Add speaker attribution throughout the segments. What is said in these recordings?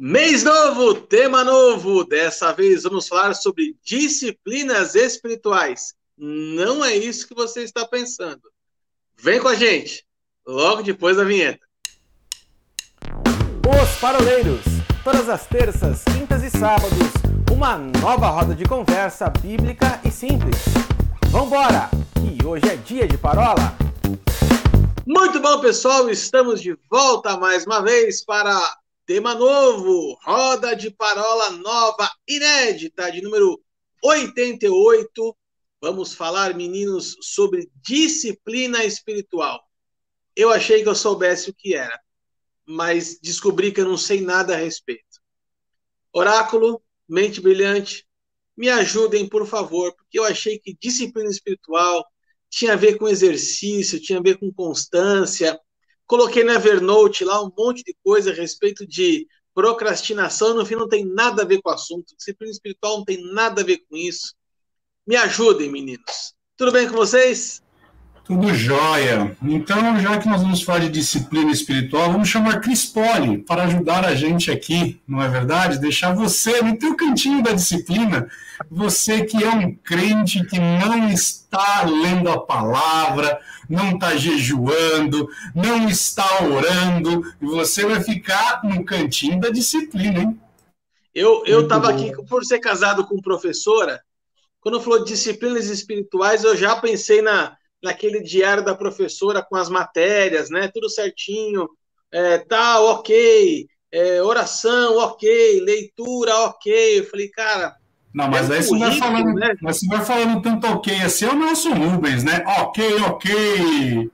Speaker 1: Mês novo, tema novo. Dessa vez vamos falar sobre disciplinas espirituais. Não é isso que você está pensando. Vem com a gente, logo depois da vinheta.
Speaker 2: Os Paroleiros, todas as terças, quintas e sábados, uma nova roda de conversa bíblica e simples. Vambora, que hoje é dia de parola.
Speaker 1: Muito bom, pessoal, estamos de volta mais uma vez para Tema novo, roda de parola nova, inédita, de número 88. Vamos falar, meninos, sobre disciplina espiritual. Eu achei que eu soubesse o que era, mas descobri que eu não sei nada a respeito. Oráculo, mente brilhante, me ajudem, por favor, porque eu achei que disciplina espiritual tinha a ver com exercício, tinha a ver com constância, Coloquei na Evernote lá um monte de coisa a respeito de procrastinação, no fim não tem nada a ver com o assunto. Disciplina espiritual não tem nada a ver com isso. Me ajudem, meninos. Tudo bem com vocês?
Speaker 3: Tudo jóia. Então, já que nós vamos falar de disciplina espiritual, vamos chamar Cris Poli para ajudar a gente aqui, não é verdade? Deixar você no teu cantinho da disciplina, você que é um crente que não está lendo a palavra, não está jejuando, não está orando, e você vai ficar no cantinho da disciplina, hein?
Speaker 1: Eu estava aqui, por ser casado com professora, quando falou de disciplinas espirituais, eu já pensei na naquele diário da professora com as matérias, né? Tudo certinho, é, tá ok, é, oração ok, leitura ok. Eu falei, cara.
Speaker 3: Não, mas é aí você vai falando, né? mas você vai falando tanto ok assim, é o Nelson Rubens, né? Ok, ok.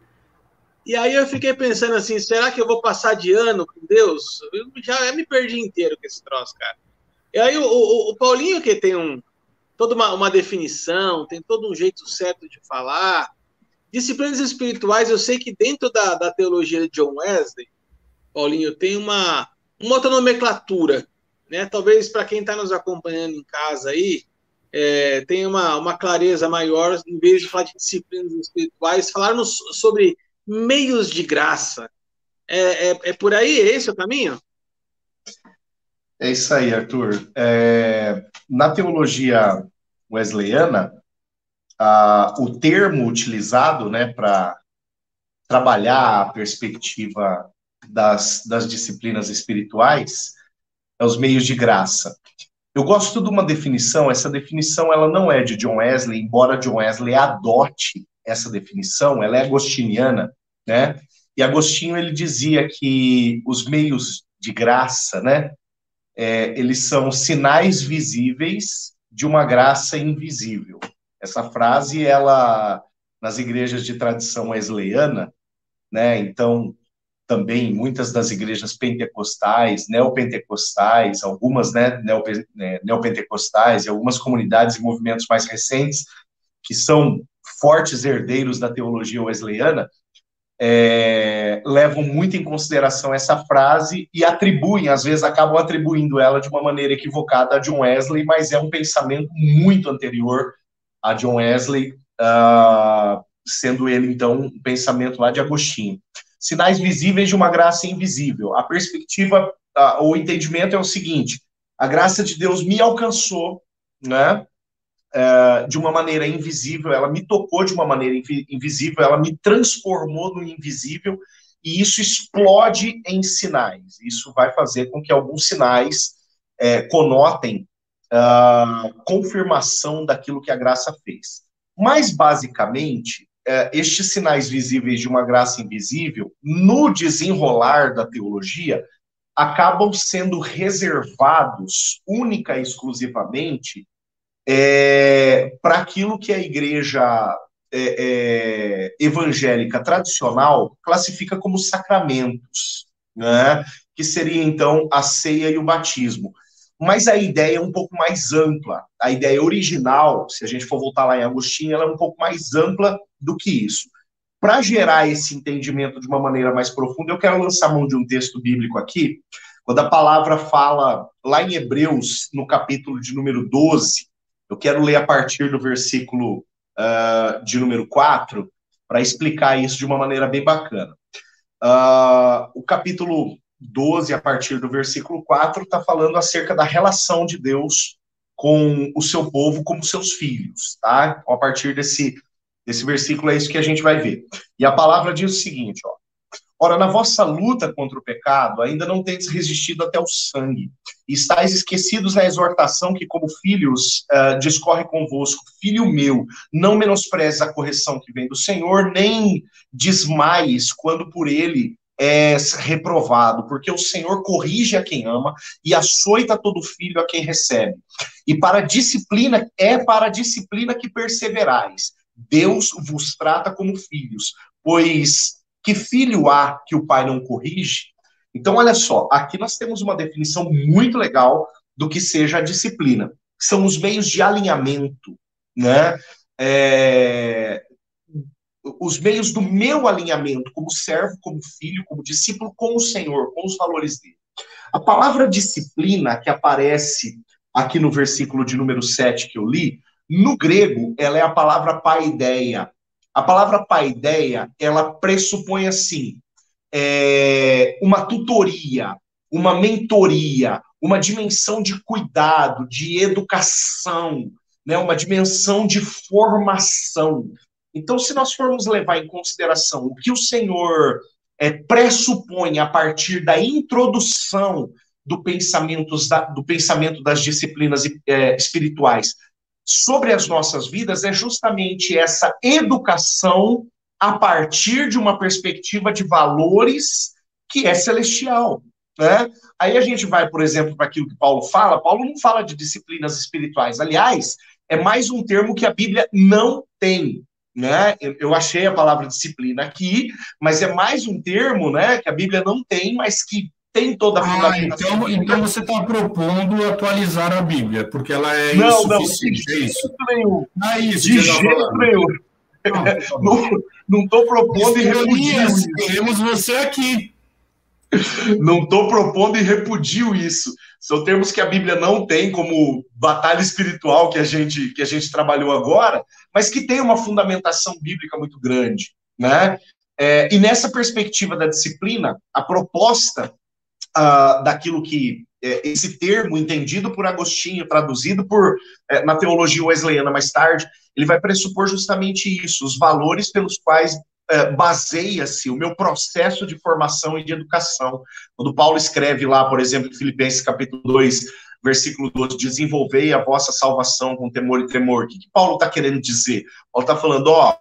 Speaker 1: E aí eu fiquei pensando assim, será que eu vou passar de ano com Deus? Eu já eu me perdi inteiro com esse troço, cara. E aí o, o, o Paulinho que tem um, toda uma, uma definição, tem todo um jeito certo de falar, Disciplinas espirituais, eu sei que dentro da, da teologia de John Wesley, Paulinho, tem uma, uma outra nomenclatura, né? Talvez para quem está nos acompanhando em casa aí, é, tenha uma, uma clareza maior, em vez de falar de disciplinas espirituais, falarmos sobre meios de graça. É, é, é por aí? É esse o caminho?
Speaker 4: É isso aí, Arthur. É, na teologia wesleyana, ah, o termo utilizado né, para trabalhar a perspectiva das, das disciplinas espirituais é os meios de graça. Eu gosto de uma definição, essa definição ela não é de John Wesley, embora John Wesley adote essa definição, ela é agostiniana, né? E Agostinho ele dizia que os meios de graça, né, é, eles são sinais visíveis de uma graça invisível. Essa frase, ela, nas igrejas de tradição wesleyana, né, então, também muitas das igrejas pentecostais, neopentecostais, algumas né, né, neopentecostais e algumas comunidades e movimentos mais recentes, que são fortes herdeiros da teologia wesleyana, é, levam muito em consideração essa frase e atribuem, às vezes acabam atribuindo ela de uma maneira equivocada a John Wesley, mas é um pensamento muito anterior a John Wesley, uh, sendo ele, então, um pensamento lá de Agostinho. Sinais visíveis de uma graça invisível. A perspectiva, uh, o entendimento é o seguinte: a graça de Deus me alcançou, né? Uh, de uma maneira invisível, ela me tocou de uma maneira invisível, ela me transformou no invisível, e isso explode em sinais. Isso vai fazer com que alguns sinais é, conotem uh, confirmação daquilo que a graça fez. Mais basicamente, uh, estes sinais visíveis de uma graça invisível, no desenrolar da teologia, acabam sendo reservados única e exclusivamente é, para aquilo que a igreja é, é, evangélica tradicional classifica como sacramentos, né? que seria então a ceia e o batismo mas a ideia é um pouco mais ampla. A ideia original, se a gente for voltar lá em Agostinho, ela é um pouco mais ampla do que isso. Para gerar esse entendimento de uma maneira mais profunda, eu quero lançar mão de um texto bíblico aqui, quando a palavra fala lá em Hebreus, no capítulo de número 12, eu quero ler a partir do versículo uh, de número 4, para explicar isso de uma maneira bem bacana. Uh, o capítulo 12, a partir do versículo 4, está falando acerca da relação de Deus com o seu povo como seus filhos, tá? Então, a partir desse, desse versículo é isso que a gente vai ver. E a palavra diz o seguinte, ó. Ora, na vossa luta contra o pecado, ainda não tendes resistido até o sangue, e estáis esquecidos da exortação que, como filhos, uh, discorre convosco. Filho meu, não menosprezes a correção que vem do Senhor, nem desmaies quando por ele és reprovado, porque o Senhor corrige a quem ama e açoita todo filho a quem recebe. E para disciplina, é para disciplina que perseverais. Deus vos trata como filhos, pois que filho há que o pai não corrige? Então, olha só, aqui nós temos uma definição muito legal do que seja a disciplina. São os meios de alinhamento, né? É, os meios do meu alinhamento como servo, como filho, como discípulo com o Senhor, com os valores dele. A palavra disciplina que aparece aqui no versículo de número 7 que eu li, no grego, ela é a palavra paideia. A palavra paideia, ela pressupõe assim, é, uma tutoria, uma mentoria, uma dimensão de cuidado, de educação, né, uma dimensão de formação. Então, se nós formos levar em consideração o que o Senhor é, pressupõe a partir da introdução do, pensamentos da, do pensamento das disciplinas é, espirituais sobre as nossas vidas, é justamente essa educação a partir de uma perspectiva de valores que é celestial. Né? Aí a gente vai, por exemplo, para aquilo que Paulo fala. Paulo não fala de disciplinas espirituais. Aliás, é mais um termo que a Bíblia não tem né? Eu, achei a palavra disciplina aqui, mas é mais um termo, né, que a Bíblia não tem, mas que tem toda a
Speaker 3: ah, então, então você está propondo atualizar a Bíblia, porque ela é não, insuficiente, não, é isso?
Speaker 4: Nenhum. Não é isso de tá jeito nenhum. Não estou propondo e repudio
Speaker 3: Queremos você aqui.
Speaker 4: Não estou propondo e repudio isso. São termos que a Bíblia não tem como batalha espiritual que a gente que a gente trabalhou agora, mas que tem uma fundamentação bíblica muito grande, né? É, e nessa perspectiva da disciplina, a proposta uh, daquilo que é, esse termo entendido por Agostinho, traduzido por é, na teologia wesleyana mais tarde, ele vai pressupor justamente isso, os valores pelos quais baseia-se o meu processo de formação e de educação. Quando Paulo escreve lá, por exemplo, em Filipenses capítulo 2, versículo 12, desenvolvei a vossa salvação com temor e tremor. O que, que Paulo está querendo dizer? Paulo está falando, ó,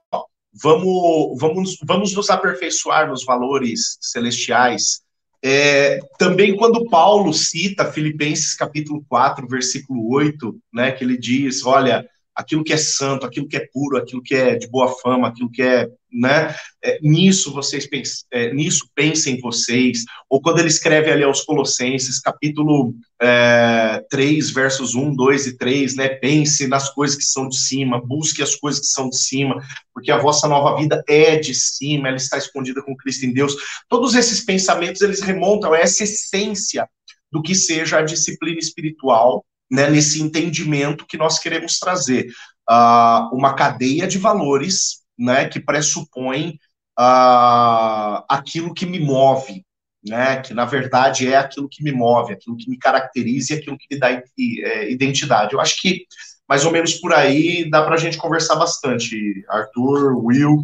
Speaker 4: vamos, vamos, vamos nos aperfeiçoar nos valores celestiais. É, também quando Paulo cita Filipenses capítulo 4, versículo 8, né, que ele diz, olha, aquilo que é santo, aquilo que é puro, aquilo que é de boa fama, aquilo que é, né, é, nisso vocês pensem, é, nisso pensem vocês, ou quando ele escreve ali aos Colossenses, capítulo é, 3, versos 1, 2 e 3, né, pense nas coisas que são de cima, busque as coisas que são de cima, porque a vossa nova vida é de cima, ela está escondida com Cristo em Deus, todos esses pensamentos, eles remontam a essa essência do que seja a disciplina espiritual, né, nesse entendimento que nós queremos trazer. Uh, uma cadeia de valores né, que pressupõe uh, aquilo que me move, né, que na verdade é aquilo que me move, aquilo que me caracteriza e aquilo que me dá é, identidade. Eu acho que mais ou menos por aí dá para a gente conversar bastante, Arthur, Will.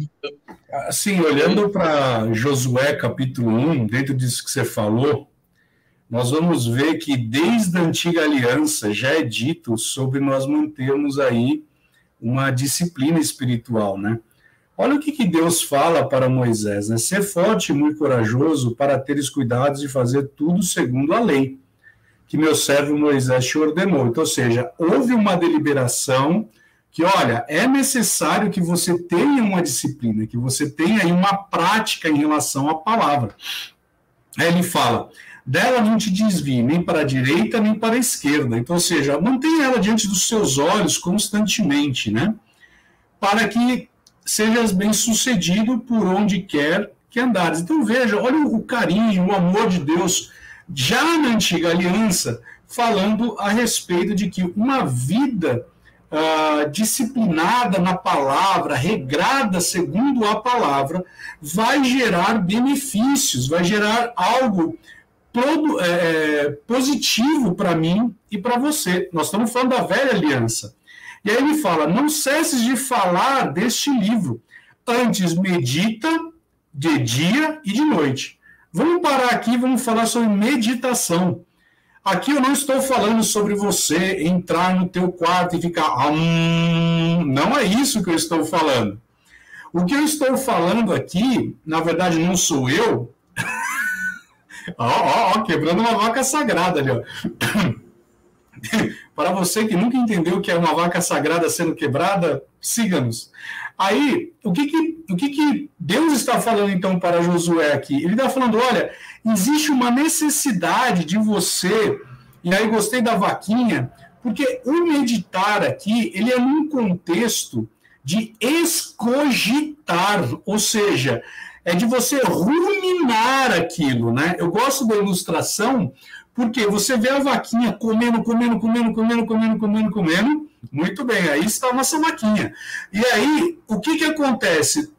Speaker 3: Assim, olhando para Josué capítulo 1, dentro disso que você falou, nós vamos ver que desde a antiga aliança já é dito sobre nós mantermos aí uma disciplina espiritual, né? Olha o que, que Deus fala para Moisés, né? Ser forte e muito corajoso para teres cuidados de fazer tudo segundo a lei que meu servo Moisés te ordenou. Então, ou seja, houve uma deliberação que, olha, é necessário que você tenha uma disciplina, que você tenha uma prática em relação à palavra. Aí ele fala: dela não te desvie nem para a direita nem para a esquerda. Então, ou seja, mantenha ela diante dos seus olhos constantemente, né? Para que sejas bem sucedido por onde quer que andares. Então, veja, olha o carinho, o amor de Deus, já na antiga aliança, falando a respeito de que uma vida uh, disciplinada na palavra, regrada segundo a palavra, vai gerar benefícios, vai gerar algo é, é, positivo para mim e para você. Nós estamos falando da velha aliança. E aí ele fala: não cesses de falar deste livro, antes medita de dia e de noite. Vamos parar aqui, vamos falar sobre meditação. Aqui eu não estou falando sobre você entrar no teu quarto e ficar. Hum, não é isso que eu estou falando. O que eu estou falando aqui, na verdade, não sou eu. Ó, ó, ó, quebrando uma vaca sagrada ali, ó. Para você que nunca entendeu o que é uma vaca sagrada sendo quebrada, siga-nos. Aí, o que que, o que que Deus está falando então para Josué aqui? Ele está falando: olha, existe uma necessidade de você, e aí gostei da vaquinha, porque o meditar aqui, ele é num contexto de escogitar, ou seja, é de você ruminar aquilo, né? Eu gosto da ilustração porque você vê a vaquinha comendo, comendo, comendo, comendo, comendo, comendo, comendo. Muito bem, aí está a nossa vaquinha. E aí, o que, que acontece?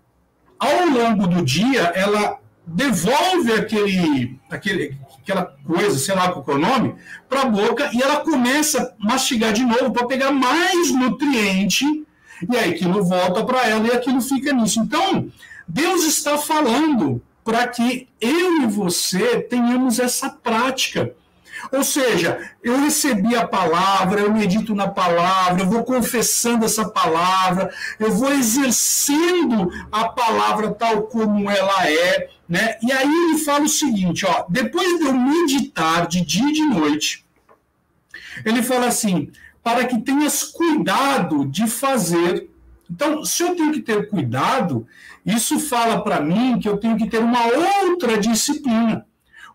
Speaker 3: Ao longo do dia, ela devolve aquele, aquele, aquela coisa, sei lá qual é o nome, para a boca e ela começa a mastigar de novo para pegar mais nutriente e aí aquilo volta para ela e aquilo fica nisso. Então, Deus está falando para que eu e você tenhamos essa prática. Ou seja, eu recebi a palavra, eu medito na palavra, eu vou confessando essa palavra, eu vou exercendo a palavra tal como ela é, né? E aí ele fala o seguinte, ó, depois de eu meditar de dia e de noite, ele fala assim: para que tenhas cuidado de fazer. Então, se eu tenho que ter cuidado, isso fala para mim que eu tenho que ter uma outra disciplina.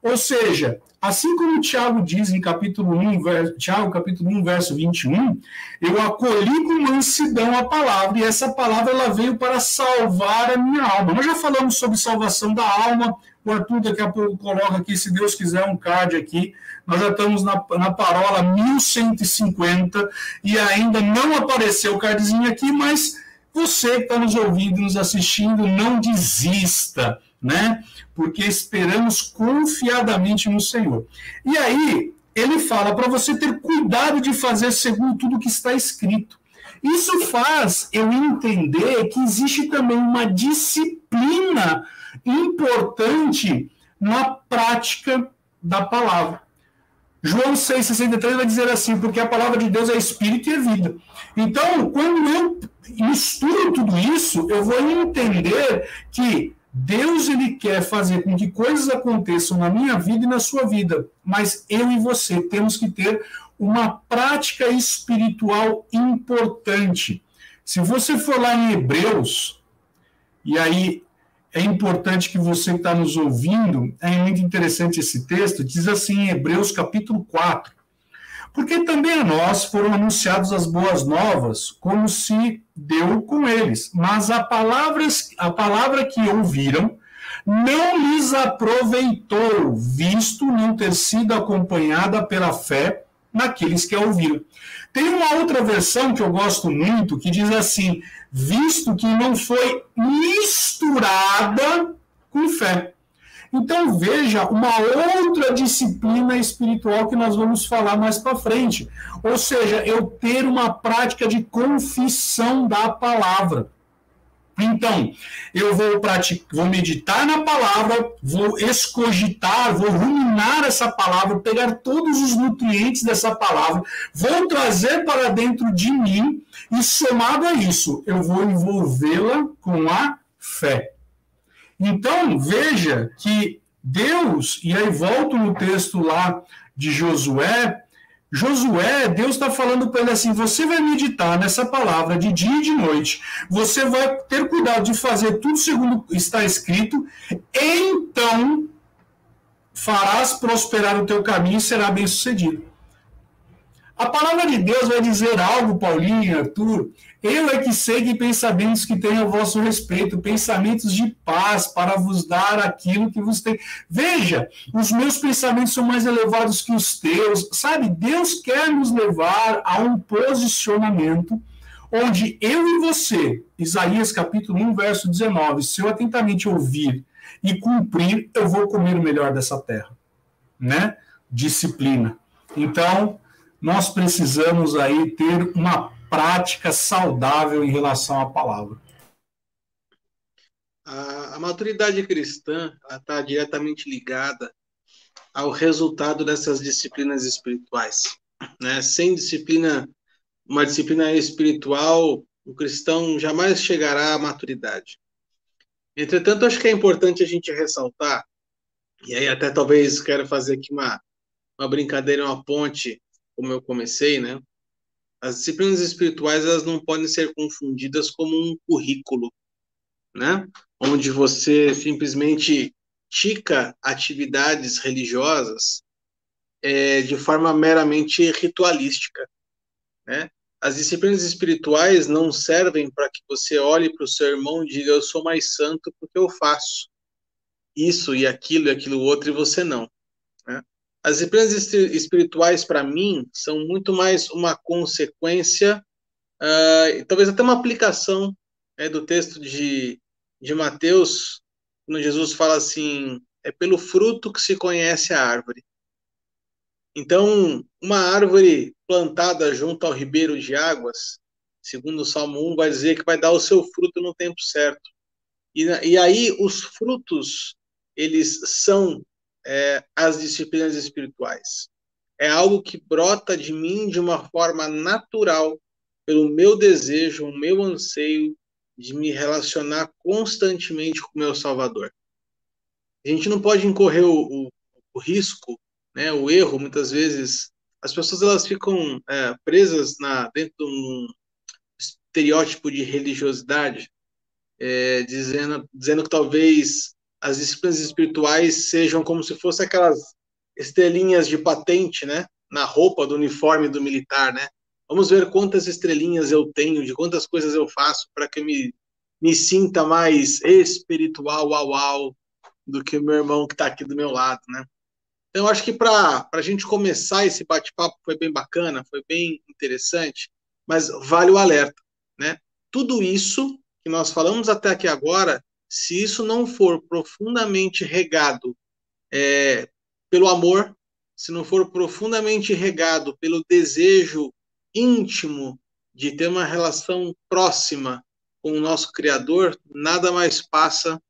Speaker 3: Ou seja, assim como Tiago diz em capítulo 1, verso, Tiago, capítulo 1, verso 21, eu acolhi com mansidão a palavra, e essa palavra ela veio para salvar a minha alma. Nós já falamos sobre salvação da alma, o Arthur daqui a pouco coloca aqui, se Deus quiser, um card aqui. Nós já estamos na, na parola 1150 e ainda não apareceu o cardzinho aqui, mas você que está nos ouvindo, nos assistindo, não desista, né? Porque esperamos confiadamente no Senhor. E aí, ele fala para você ter cuidado de fazer segundo tudo que está escrito. Isso faz eu entender que existe também uma disciplina importante na prática da palavra. João 6,63 vai dizer assim, porque a palavra de Deus é espírito e é vida. Então, quando eu misturo tudo isso, eu vou entender que Deus ele quer fazer com que coisas aconteçam na minha vida e na sua vida, mas eu e você temos que ter uma prática espiritual importante. Se você for lá em Hebreus, e aí é importante que você está nos ouvindo, é muito interessante esse texto, diz assim em Hebreus capítulo 4. Porque também a nós foram anunciadas as boas novas, como se deu com eles. Mas a palavra, a palavra que ouviram não lhes aproveitou, visto não ter sido acompanhada pela fé naqueles que a ouviram. Tem uma outra versão que eu gosto muito, que diz assim: visto que não foi misturada com fé. Então veja uma outra disciplina espiritual que nós vamos falar mais para frente. Ou seja, eu ter uma prática de confissão da palavra. Então, eu vou praticar, vou meditar na palavra, vou escogitar, vou ruminar essa palavra, pegar todos os nutrientes dessa palavra, vou trazer para dentro de mim e somado a isso, eu vou envolvê-la com a fé. Então, veja que Deus, e aí volto no texto lá de Josué, Josué, Deus está falando para ele assim: você vai meditar nessa palavra de dia e de noite, você vai ter cuidado de fazer tudo segundo está escrito, então farás prosperar o teu caminho e será bem sucedido. A palavra de Deus vai dizer algo, Paulinho, Arthur. Eu é que sei que pensamentos que tenho a vosso respeito, pensamentos de paz, para vos dar aquilo que vos tem. Veja, os meus pensamentos são mais elevados que os teus. Sabe, Deus quer nos levar a um posicionamento onde eu e você, Isaías capítulo 1, verso 19, se eu atentamente ouvir e cumprir, eu vou comer o melhor dessa terra. né, disciplina. Então, nós precisamos aí ter uma prática saudável em relação à palavra.
Speaker 1: A, a maturidade cristã está diretamente ligada ao resultado dessas disciplinas espirituais. Né? Sem disciplina, uma disciplina espiritual, o cristão jamais chegará à maturidade. Entretanto, acho que é importante a gente ressaltar, e aí até talvez quero fazer aqui uma, uma brincadeira, uma ponte, como eu comecei, né? As disciplinas espirituais elas não podem ser confundidas como um currículo, né? Onde você simplesmente tica atividades religiosas é, de forma meramente ritualística, né? As disciplinas espirituais não servem para que você olhe para o seu irmão e diga eu sou mais santo porque eu faço isso e aquilo e aquilo outro e você não. As disciplinas espirituais, para mim, são muito mais uma consequência, uh, talvez até uma aplicação né, do texto de, de Mateus, quando Jesus fala assim: é pelo fruto que se conhece a árvore. Então, uma árvore plantada junto ao ribeiro de águas, segundo o Salmo 1, vai dizer que vai dar o seu fruto no tempo certo. E, e aí, os frutos, eles são é, as disciplinas espirituais. É algo que brota de mim de uma forma natural, pelo meu desejo, o meu anseio de me relacionar constantemente com o meu Salvador. A gente não pode incorrer o, o, o risco, né, o erro, muitas vezes, as pessoas elas ficam é, presas na, dentro de um estereótipo de religiosidade, é, dizendo, dizendo que talvez as disciplinas espirituais sejam como se fossem aquelas estrelinhas de patente, né? Na roupa do uniforme do militar, né? Vamos ver quantas estrelinhas eu tenho, de quantas coisas eu faço para que eu me, me sinta mais espiritual, uau, uau, do que o meu irmão que está aqui do meu lado, né? Então, acho que para a gente começar esse bate-papo foi bem bacana, foi bem interessante, mas vale o alerta, né? Tudo isso que nós falamos até aqui agora se isso não for profundamente regado é, pelo amor, se não for profundamente regado pelo desejo íntimo de ter uma relação próxima com o nosso Criador, nada mais passa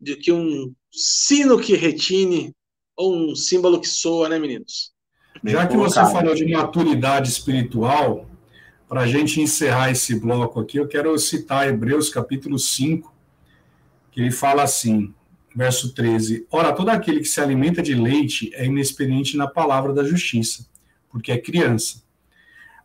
Speaker 1: do que um sino que retine ou um símbolo que soa, né, meninos?
Speaker 3: Já que você falou de maturidade espiritual, para a gente encerrar esse bloco aqui, eu quero citar Hebreus capítulo 5, que ele fala assim, verso 13: Ora, todo aquele que se alimenta de leite é inexperiente na palavra da justiça, porque é criança.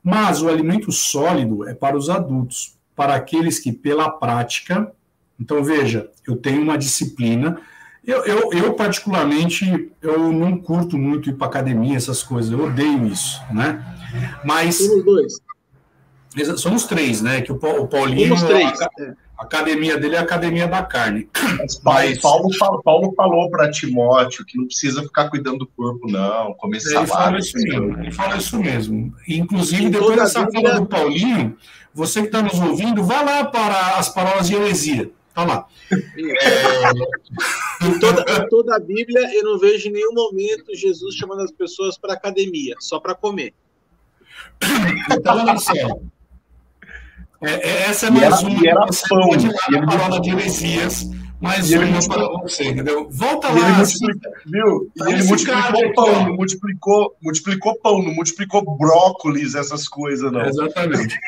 Speaker 3: Mas o alimento sólido é para os adultos, para aqueles que, pela prática. Então, veja, eu tenho uma disciplina. Eu, eu, eu particularmente, eu não curto muito ir para academia, essas coisas, eu odeio isso, né? Mas. Somos dois. Somos três, né? Que o, Paulinho. Somos três. A, a academia dele é a academia da carne.
Speaker 4: Mas Paulo, Paulo, Paulo, Paulo falou para Timóteo que não precisa ficar cuidando do corpo, não. Comer ele salada.
Speaker 3: Fala isso mesmo, ele fala isso mesmo. Inclusive, depois dessa fala do Paulinho, você que está nos ouvindo, vá lá para as palavras de heresia. Está lá.
Speaker 1: É, em, toda, em toda a Bíblia, eu não vejo em nenhum momento Jesus chamando as pessoas para academia, só para comer.
Speaker 3: Então, olha só. É, é, essa é mais uma. E era pão. Pode lá na parola de heresias, mais uma para você, entendeu? Volta lá.
Speaker 4: Ele viu? E ele multiplicou pão, não multiplicou, multiplicou pão, não multiplicou brócolis, essas coisas, não.
Speaker 3: Exatamente.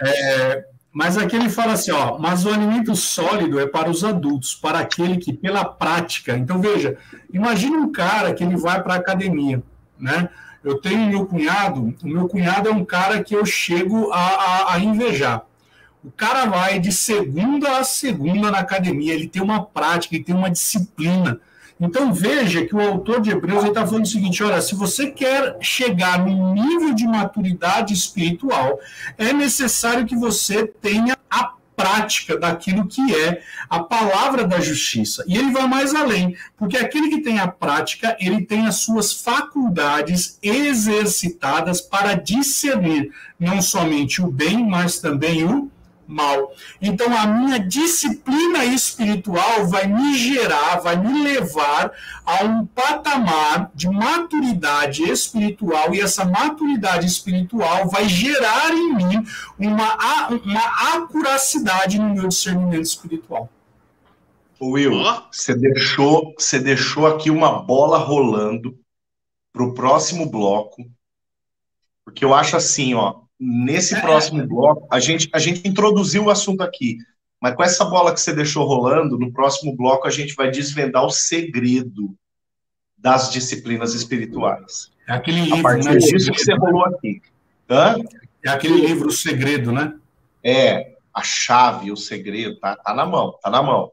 Speaker 3: é, mas aqui ele fala assim, ó, mas o alimento sólido é para os adultos, para aquele que pela prática. Então veja, imagine um cara que ele vai para a academia, né? Eu tenho meu cunhado, o meu cunhado é um cara que eu chego a, a, a invejar. O cara vai de segunda a segunda na academia, ele tem uma prática, ele tem uma disciplina. Então veja que o autor de Hebreus está falando o seguinte: olha, se você quer chegar no nível de maturidade espiritual, é necessário que você tenha a prática daquilo que é a palavra da justiça. E ele vai mais além, porque aquele que tem a prática, ele tem as suas faculdades exercitadas para discernir não somente o bem, mas também o mal. Então, a minha disciplina espiritual vai me gerar, vai me levar a um patamar de maturidade espiritual, e essa maturidade espiritual vai gerar em mim uma, uma acuracidade no meu discernimento espiritual.
Speaker 4: Will, você deixou, você deixou aqui uma bola rolando para o próximo bloco, porque eu acho assim, ó, nesse é. próximo bloco, a gente, a gente introduziu o assunto aqui, mas com essa bola que você deixou rolando, no próximo bloco a gente vai desvendar o segredo das disciplinas espirituais.
Speaker 3: É aquele livro, a
Speaker 4: partir né? disso que você rolou aqui.
Speaker 3: Hã? É aquele livro, O Segredo, né?
Speaker 4: É, a chave, o segredo, tá, tá na mão, tá na mão.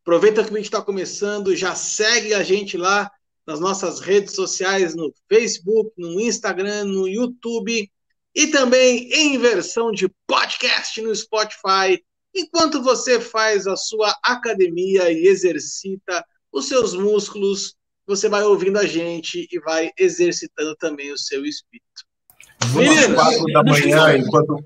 Speaker 1: Aproveita que a gente está começando, já segue a gente lá nas nossas redes sociais, no Facebook, no Instagram, no YouTube e também em versão de podcast no Spotify, enquanto você faz a sua academia e exercita os seus músculos, você vai ouvindo a gente e vai exercitando também o seu espírito.
Speaker 4: Quatro da manhã, enquanto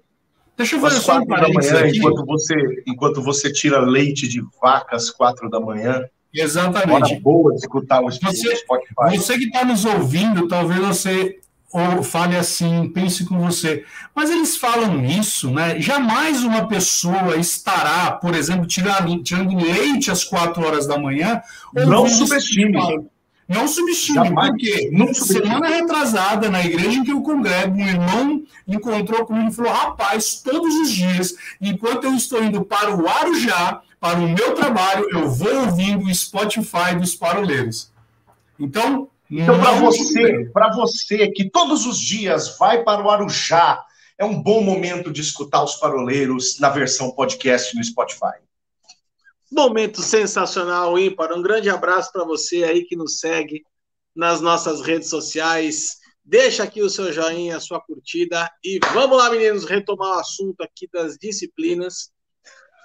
Speaker 3: Deixa eu fazer só um
Speaker 4: da manhã, enquanto você, enquanto você tira leite de vaca às quatro da manhã.
Speaker 3: Exatamente.
Speaker 4: Hora boa de escutar o
Speaker 3: você, Spotify. Você que está nos ouvindo, talvez você ou fale assim, pense com você. Mas eles falam isso, né? Jamais uma pessoa estará, por exemplo, tirando, tirando leite às quatro horas da manhã.
Speaker 4: Não subestime.
Speaker 3: Não subestime, Jamais. porque não semana retrasada, na igreja em que eu congrego, um irmão encontrou comigo e falou: rapaz, todos os dias, enquanto eu estou indo para o Arujá, para o meu trabalho, eu vou ouvindo o Spotify dos paroleiros. Então,
Speaker 4: então, para você, para você que todos os dias vai para o Arujá, é um bom momento de escutar os paroleiros na versão podcast no Spotify.
Speaker 1: Momento sensacional, ímpar. Um grande abraço para você aí que nos segue nas nossas redes sociais. Deixa aqui o seu joinha, a sua curtida. E vamos lá, meninos, retomar o assunto aqui das disciplinas.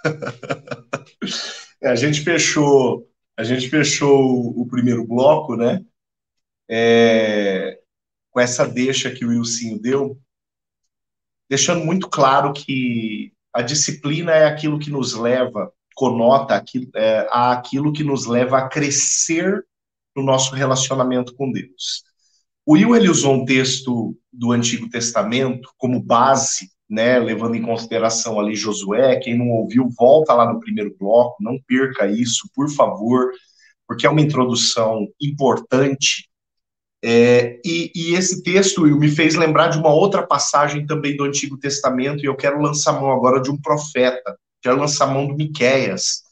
Speaker 4: é, a gente fechou, a gente fechou o primeiro bloco, né? É, com essa deixa que o Wilson deu, deixando muito claro que a disciplina é aquilo que nos leva, conota aquilo, é, a aquilo que nos leva a crescer no nosso relacionamento com Deus. O Will ele usou um texto do Antigo Testamento como base, né, levando em consideração ali Josué. Quem não ouviu, volta lá no primeiro bloco, não perca isso, por favor, porque é uma introdução importante é, e, e, esse texto me fez lembrar de uma outra passagem também do Antigo Testamento, e eu quero lançar mão agora de um profeta, quero lançar mão do Miquéias.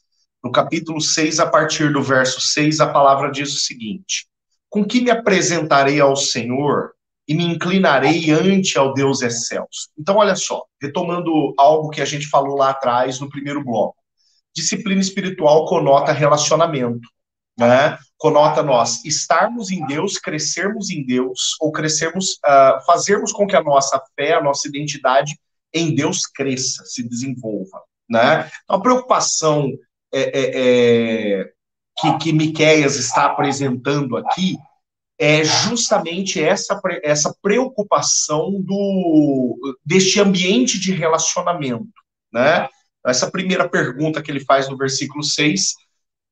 Speaker 4: No capítulo 6, a partir do verso 6, a palavra diz o seguinte: Com que me apresentarei ao Senhor e me inclinarei ante ao Deus excelso? Então, olha só, retomando algo que a gente falou lá atrás no primeiro bloco. Disciplina espiritual conota relacionamento né, conota nós estarmos em Deus, crescermos em Deus, ou crescermos, uh, fazermos com que a nossa fé, a nossa identidade em Deus cresça, se desenvolva. Né? Então, a preocupação é, é, é, que, que Miquéias está apresentando aqui é justamente essa, essa preocupação do, deste ambiente de relacionamento. Né? Essa primeira pergunta que ele faz no versículo 6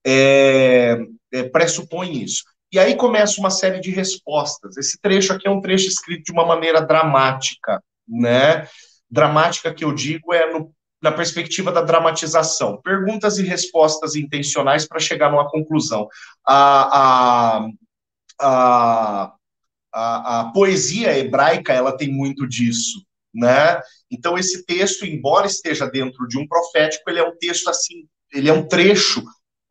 Speaker 4: é, é, pressupõe isso. E aí começa uma série de respostas. Esse trecho aqui é um trecho escrito de uma maneira dramática, né? Dramática que eu digo é no, na perspectiva da dramatização. Perguntas e respostas intencionais para chegar numa conclusão. A, a, a, a, a poesia hebraica ela tem muito disso, né? Então esse texto, embora esteja dentro de um profético, ele é um texto assim, ele é um trecho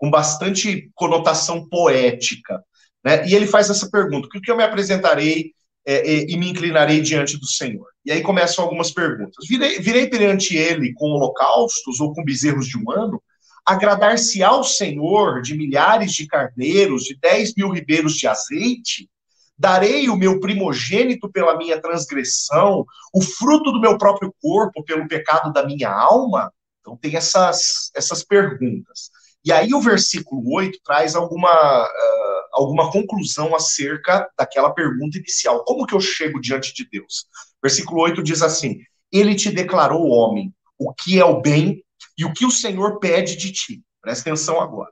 Speaker 4: com bastante conotação poética. Né? E ele faz essa pergunta: o que eu me apresentarei é, é, e me inclinarei diante do Senhor? E aí começam algumas perguntas. Virei, virei perante ele com holocaustos ou com bezerros de um ano? Agradar-se ao Senhor de milhares de carneiros, de dez mil ribeiros de azeite? Darei o meu primogênito pela minha transgressão, o fruto do meu próprio corpo pelo pecado da minha alma? Então, tem essas, essas perguntas. E aí o versículo 8 traz alguma, uh, alguma conclusão acerca daquela pergunta inicial. Como que eu chego diante de Deus? Versículo 8 diz assim: Ele te declarou homem, o que é o bem e o que o Senhor pede de ti. Presta atenção agora.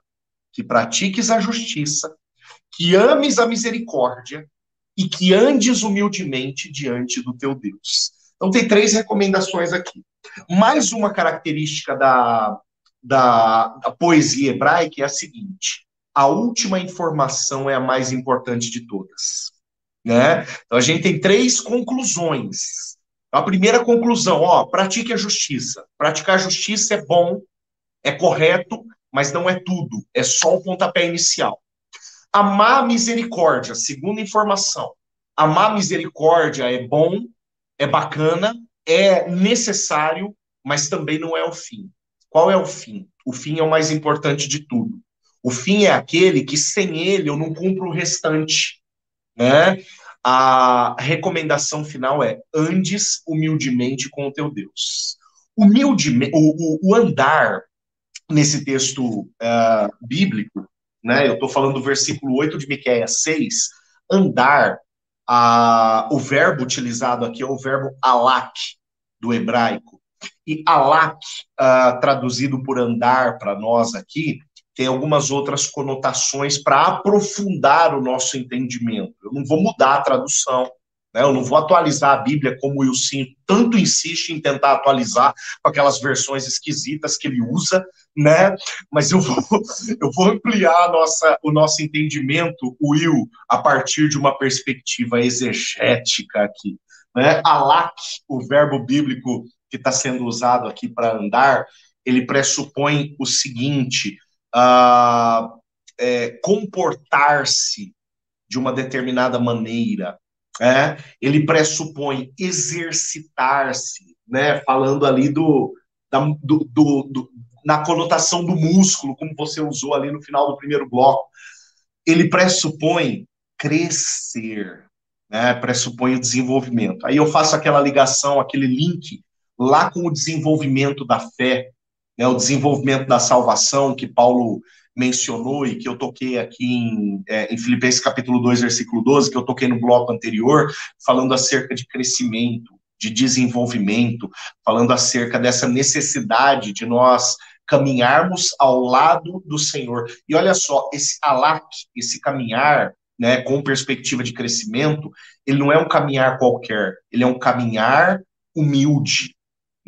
Speaker 4: Que pratiques a justiça, que ames a misericórdia e que andes humildemente diante do teu Deus. Então, tem três recomendações aqui. Mais uma característica da, da, da poesia hebraica é a seguinte: a última informação é a mais importante de todas. Né? Então, a gente tem três conclusões. A primeira conclusão, ó, pratique a justiça. Praticar a justiça é bom, é correto, mas não é tudo, é só o pontapé inicial. Amar a misericórdia, segunda informação. Amar a misericórdia é bom, é bacana, é necessário, mas também não é o fim. Qual é o fim? O fim é o mais importante de tudo. O fim é aquele que sem ele eu não cumpro o restante. Né? A recomendação final é andes humildemente com o teu Deus. Humildemente, o, o, o andar nesse texto uh, bíblico, né? Eu estou falando do versículo 8 de Miqueias 6, andar, uh, o verbo utilizado aqui é o verbo alak, do hebraico. E alak, uh, traduzido por andar para nós aqui, tem algumas outras conotações para aprofundar o nosso entendimento. Eu não vou mudar a tradução, né? eu não vou atualizar a Bíblia como o Wilson tanto insiste em tentar atualizar com aquelas versões esquisitas que ele usa, né? Mas eu vou, eu vou ampliar nossa, o nosso entendimento, Will, a partir de uma perspectiva exegética aqui. Né? Alak, o verbo bíblico que está sendo usado aqui para andar, ele pressupõe o seguinte: uh, é, comportar-se de uma determinada maneira. É? Ele pressupõe exercitar-se, né? falando ali do, da, do, do, do, na conotação do músculo, como você usou ali no final do primeiro bloco. Ele pressupõe crescer, né? pressupõe o desenvolvimento. Aí eu faço aquela ligação, aquele link lá com o desenvolvimento da fé, né, o desenvolvimento da salvação que Paulo mencionou e que eu toquei aqui em, é, em Filipenses capítulo 2, versículo 12, que eu toquei no bloco anterior, falando acerca de crescimento, de desenvolvimento, falando acerca dessa necessidade de nós caminharmos ao lado do Senhor. E olha só, esse alak, esse caminhar, né, com perspectiva de crescimento, ele não é um caminhar qualquer, ele é um caminhar humilde,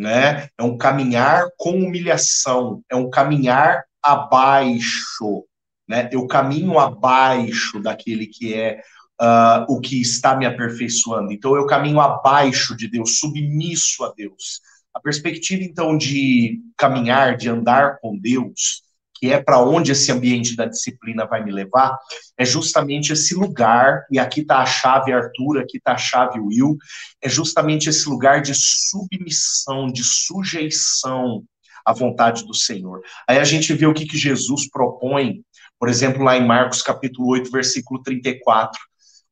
Speaker 4: né? É um caminhar com humilhação, é um caminhar abaixo, né? Eu caminho abaixo daquele que é uh, o que está me aperfeiçoando. Então eu caminho abaixo de Deus, submisso a Deus. A perspectiva então de caminhar, de andar com Deus, que é para onde esse ambiente da disciplina vai me levar, é justamente esse lugar, e aqui está a chave Arthur, aqui está a chave Will, é justamente esse lugar de submissão, de sujeição à vontade do Senhor. Aí a gente vê o que, que Jesus propõe, por exemplo, lá em Marcos capítulo 8, versículo 34,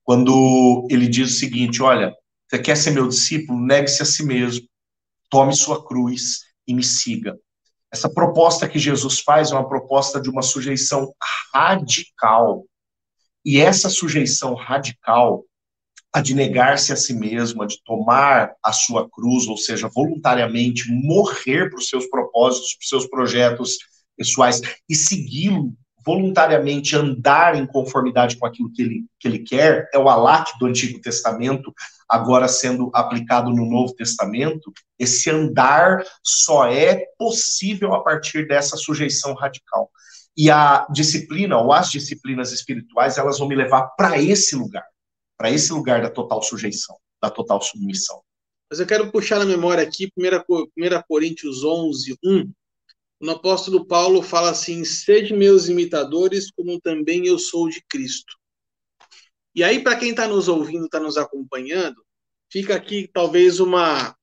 Speaker 4: quando ele diz o seguinte: olha, você quer ser meu discípulo? Negue-se a si mesmo, tome sua cruz e me siga. Essa proposta que Jesus faz é uma proposta de uma sujeição radical. E essa sujeição radical, a de negar-se a si mesmo, a de tomar a sua cruz, ou seja, voluntariamente morrer para os seus propósitos, para os seus projetos pessoais e segui-lo voluntariamente andar em conformidade com aquilo que ele, que ele quer, é o alak do Antigo Testamento, agora sendo aplicado no Novo Testamento, esse andar só é possível a partir dessa sujeição radical. E a disciplina, ou as disciplinas espirituais, elas vão me levar para esse lugar, para esse lugar da total sujeição, da total submissão.
Speaker 1: Mas eu quero puxar na memória aqui, 1 Coríntios 11, 1, o apóstolo Paulo fala assim: sede meus imitadores, como também eu sou de Cristo. E aí, para quem está nos ouvindo, está nos acompanhando, fica aqui talvez uma,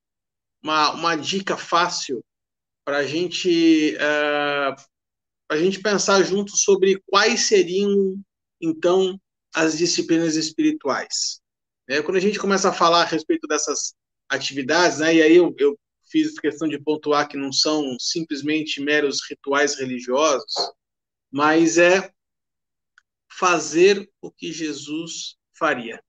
Speaker 1: uma, uma dica fácil para gente, uh, a gente pensar junto sobre quais seriam, então, as disciplinas espirituais. É, quando a gente começa a falar a respeito dessas atividades, né, e aí eu, eu fiz questão de pontuar que não são simplesmente meros rituais religiosos, mas é fazer o que Jesus faria.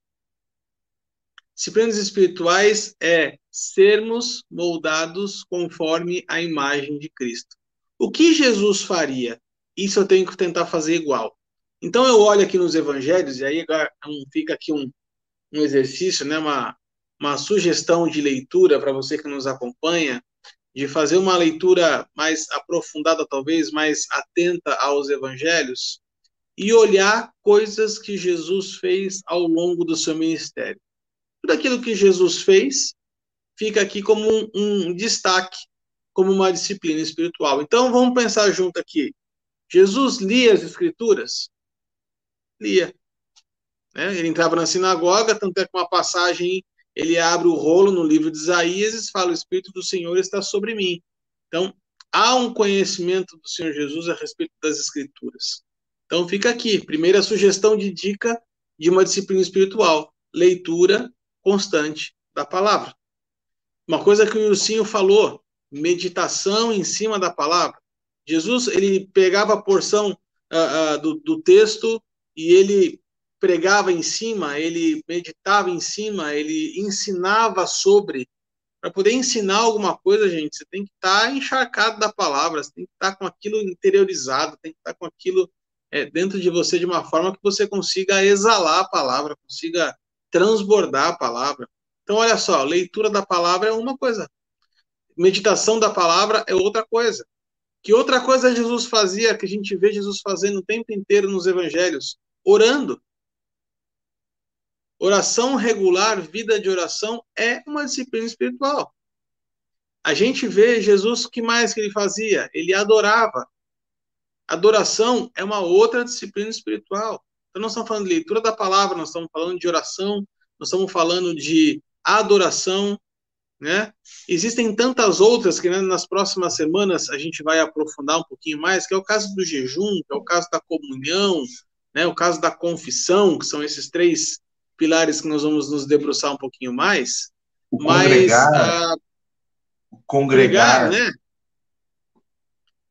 Speaker 1: Disciplinas espirituais é sermos moldados conforme a imagem de Cristo. O que Jesus faria? Isso eu tenho que tentar fazer igual. Então eu olho aqui nos evangelhos, e aí fica aqui um, um exercício, né, uma, uma sugestão de leitura para você que nos acompanha, de fazer uma leitura mais aprofundada, talvez mais atenta aos evangelhos, e olhar coisas que Jesus fez ao longo do seu ministério. Tudo aquilo que Jesus fez fica aqui como um, um destaque, como uma disciplina espiritual. Então vamos pensar junto aqui. Jesus lia as Escrituras? Lia. Né? Ele entrava na sinagoga, tanto é que uma passagem ele abre o rolo no livro de Isaías e fala: O Espírito do Senhor está sobre mim. Então, há um conhecimento do Senhor Jesus a respeito das Escrituras. Então, fica aqui. Primeira sugestão de dica de uma disciplina espiritual: leitura constante da palavra. Uma coisa que o Wilsinho falou: meditação em cima da palavra. Jesus, ele pegava a porção uh, uh, do, do texto e ele pregava em cima, ele meditava em cima, ele ensinava sobre. Para poder ensinar alguma coisa, gente, você tem que estar tá encharcado da palavra, você tem que estar tá com aquilo interiorizado, tem que estar tá com aquilo é, dentro de você de uma forma que você consiga exalar a palavra, consiga transbordar a palavra. Então, olha só, leitura da palavra é uma coisa, meditação da palavra é outra coisa. Que outra coisa Jesus fazia, que a gente vê Jesus fazendo o tempo inteiro nos evangelhos? Orando. Oração regular, vida de oração, é uma disciplina espiritual. A gente vê Jesus, o que mais que ele fazia? Ele adorava. Adoração é uma outra disciplina espiritual. Então, nós estamos falando de leitura da palavra, nós estamos falando de oração, nós estamos falando de adoração, né? Existem tantas outras que né, nas próximas semanas a gente vai aprofundar um pouquinho mais, que é o caso do jejum, que é o caso da comunhão, né, o caso da confissão, que são esses três pilares que nós vamos nos debruçar um pouquinho mais.
Speaker 4: O congregar, mas, ah, congregar, né?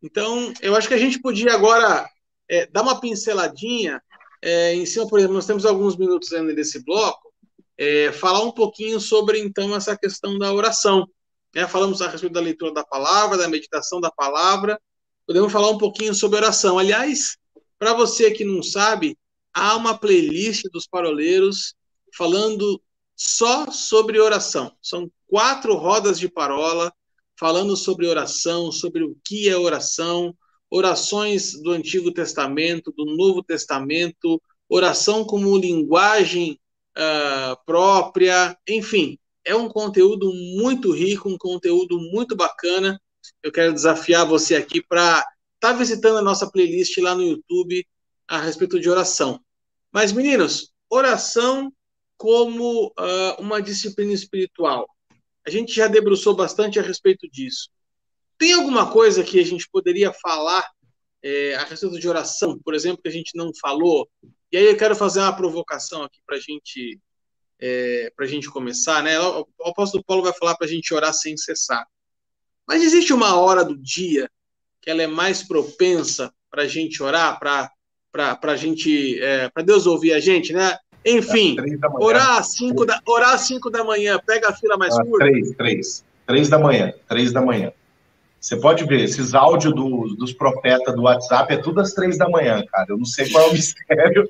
Speaker 1: Então, eu acho que a gente podia agora é, dar uma pinceladinha é, em cima, por exemplo, nós temos alguns minutos ainda desse bloco, é, falar um pouquinho sobre, então, essa questão da oração. Né? Falamos a respeito da leitura da palavra, da meditação da palavra, podemos falar um pouquinho sobre oração. Aliás, para você que não sabe, há uma playlist dos paroleiros falando só sobre oração. São quatro rodas de parola falando sobre oração, sobre o que é oração, orações do Antigo Testamento, do Novo Testamento, oração como linguagem uh, própria, enfim, é um conteúdo muito rico, um conteúdo muito bacana. Eu quero desafiar você aqui para estar tá visitando a nossa playlist lá no YouTube a respeito de oração. Mas, meninos, oração como uh, uma disciplina espiritual. A gente já debruçou bastante a respeito disso. Tem alguma coisa que a gente poderia falar é, a respeito de oração, por exemplo, que a gente não falou? E aí eu quero fazer uma provocação aqui para gente, é, a gente começar. Né? O apóstolo Paulo vai falar para a gente orar sem cessar. Mas existe uma hora do dia que ela é mais propensa para a gente orar, para a gente, é, para Deus ouvir a gente, né? Enfim, orar às 5 da, orar cinco da manhã, pega a fila mais ah, curta.
Speaker 4: Três, três. Três da manhã, três da manhã. Você pode ver, esses áudios do, dos profetas do WhatsApp é tudo às três da manhã, cara. Eu não sei qual é o mistério.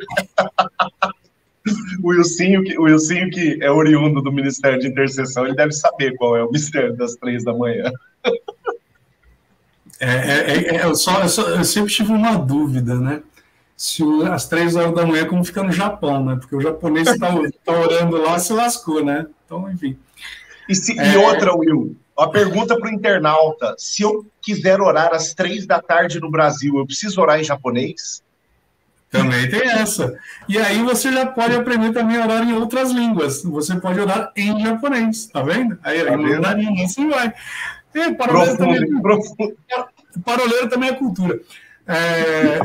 Speaker 4: o, Wilsinho, o Wilsinho, que é oriundo do Ministério de Intercessão, ele deve saber qual é o mistério das três da manhã.
Speaker 3: É, é, é, eu, só, eu, só, eu sempre tive uma dúvida, né? Se às três horas da manhã, como fica no Japão, né? Porque o japonês está tá orando lá, se lascou, né? Então, enfim.
Speaker 4: E, se, é... e outra, Will, a pergunta para o internauta: se eu quiser orar às três da tarde no Brasil, eu preciso orar em japonês?
Speaker 3: Também tem essa. E aí você já pode aprender também a orar em outras línguas. Você pode orar em japonês, tá vendo? Aí tá vendo? assim vai. E, paroleiro, profundo, também, profundo. paroleiro também é cultura. É...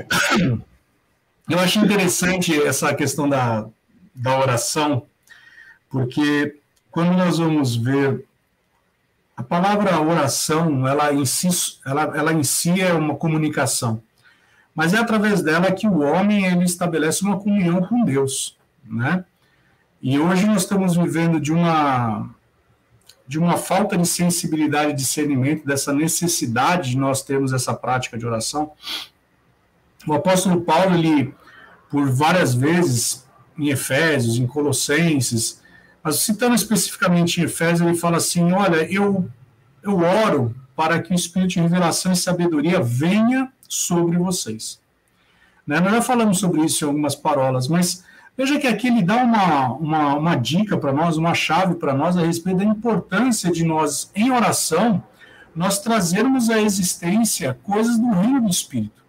Speaker 3: Eu acho interessante essa questão da, da oração, porque quando nós vamos ver a palavra oração, ela em si, ela, ela em si é uma comunicação, mas é através dela que o homem ele estabelece uma comunhão com Deus, né? E hoje nós estamos vivendo de uma de uma falta de sensibilidade, discernimento, dessa necessidade de nós termos essa prática de oração. O apóstolo Paulo, ele, por várias vezes, em Efésios, em Colossenses, mas citando especificamente em Efésios, ele fala assim: Olha, eu, eu oro para que o espírito de revelação e sabedoria venha sobre vocês. Né? Nós já falamos sobre isso em algumas parolas, mas veja que aqui ele dá uma, uma, uma dica para nós, uma chave para nós a respeito da importância de nós, em oração, nós trazermos à existência coisas do reino do espírito.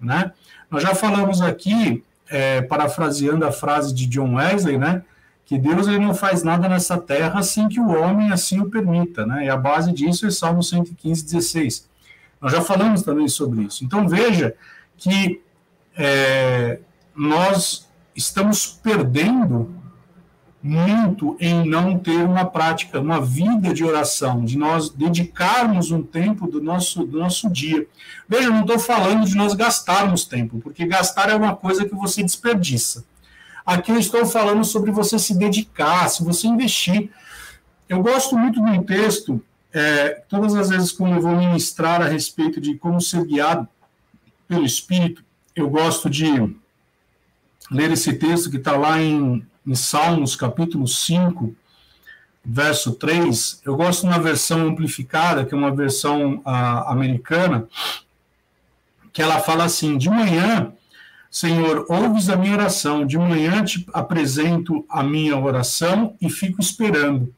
Speaker 3: Né? Nós já falamos aqui, é, parafraseando a frase de John Wesley, né? que Deus ele não faz nada nessa terra sem que o homem assim o permita, né? E a base disso é Salmo 115, 16. Nós já falamos também sobre isso. Então veja que é, nós estamos perdendo muito em não ter uma prática, uma vida de oração, de nós dedicarmos um tempo do nosso, do nosso dia. Veja, não estou falando de nós gastarmos tempo, porque gastar é uma coisa que você desperdiça. Aqui eu estou falando sobre você se dedicar, se você investir. Eu gosto muito de um texto, é, todas as vezes que eu vou ministrar a respeito de como ser guiado pelo Espírito, eu gosto de ler esse texto que está lá em, em Salmos, capítulo 5, verso 3. Eu gosto na versão amplificada, que é uma versão uh, americana, que ela fala assim: De manhã Senhor, ouves a minha oração, de manhã te apresento a minha oração e fico esperando,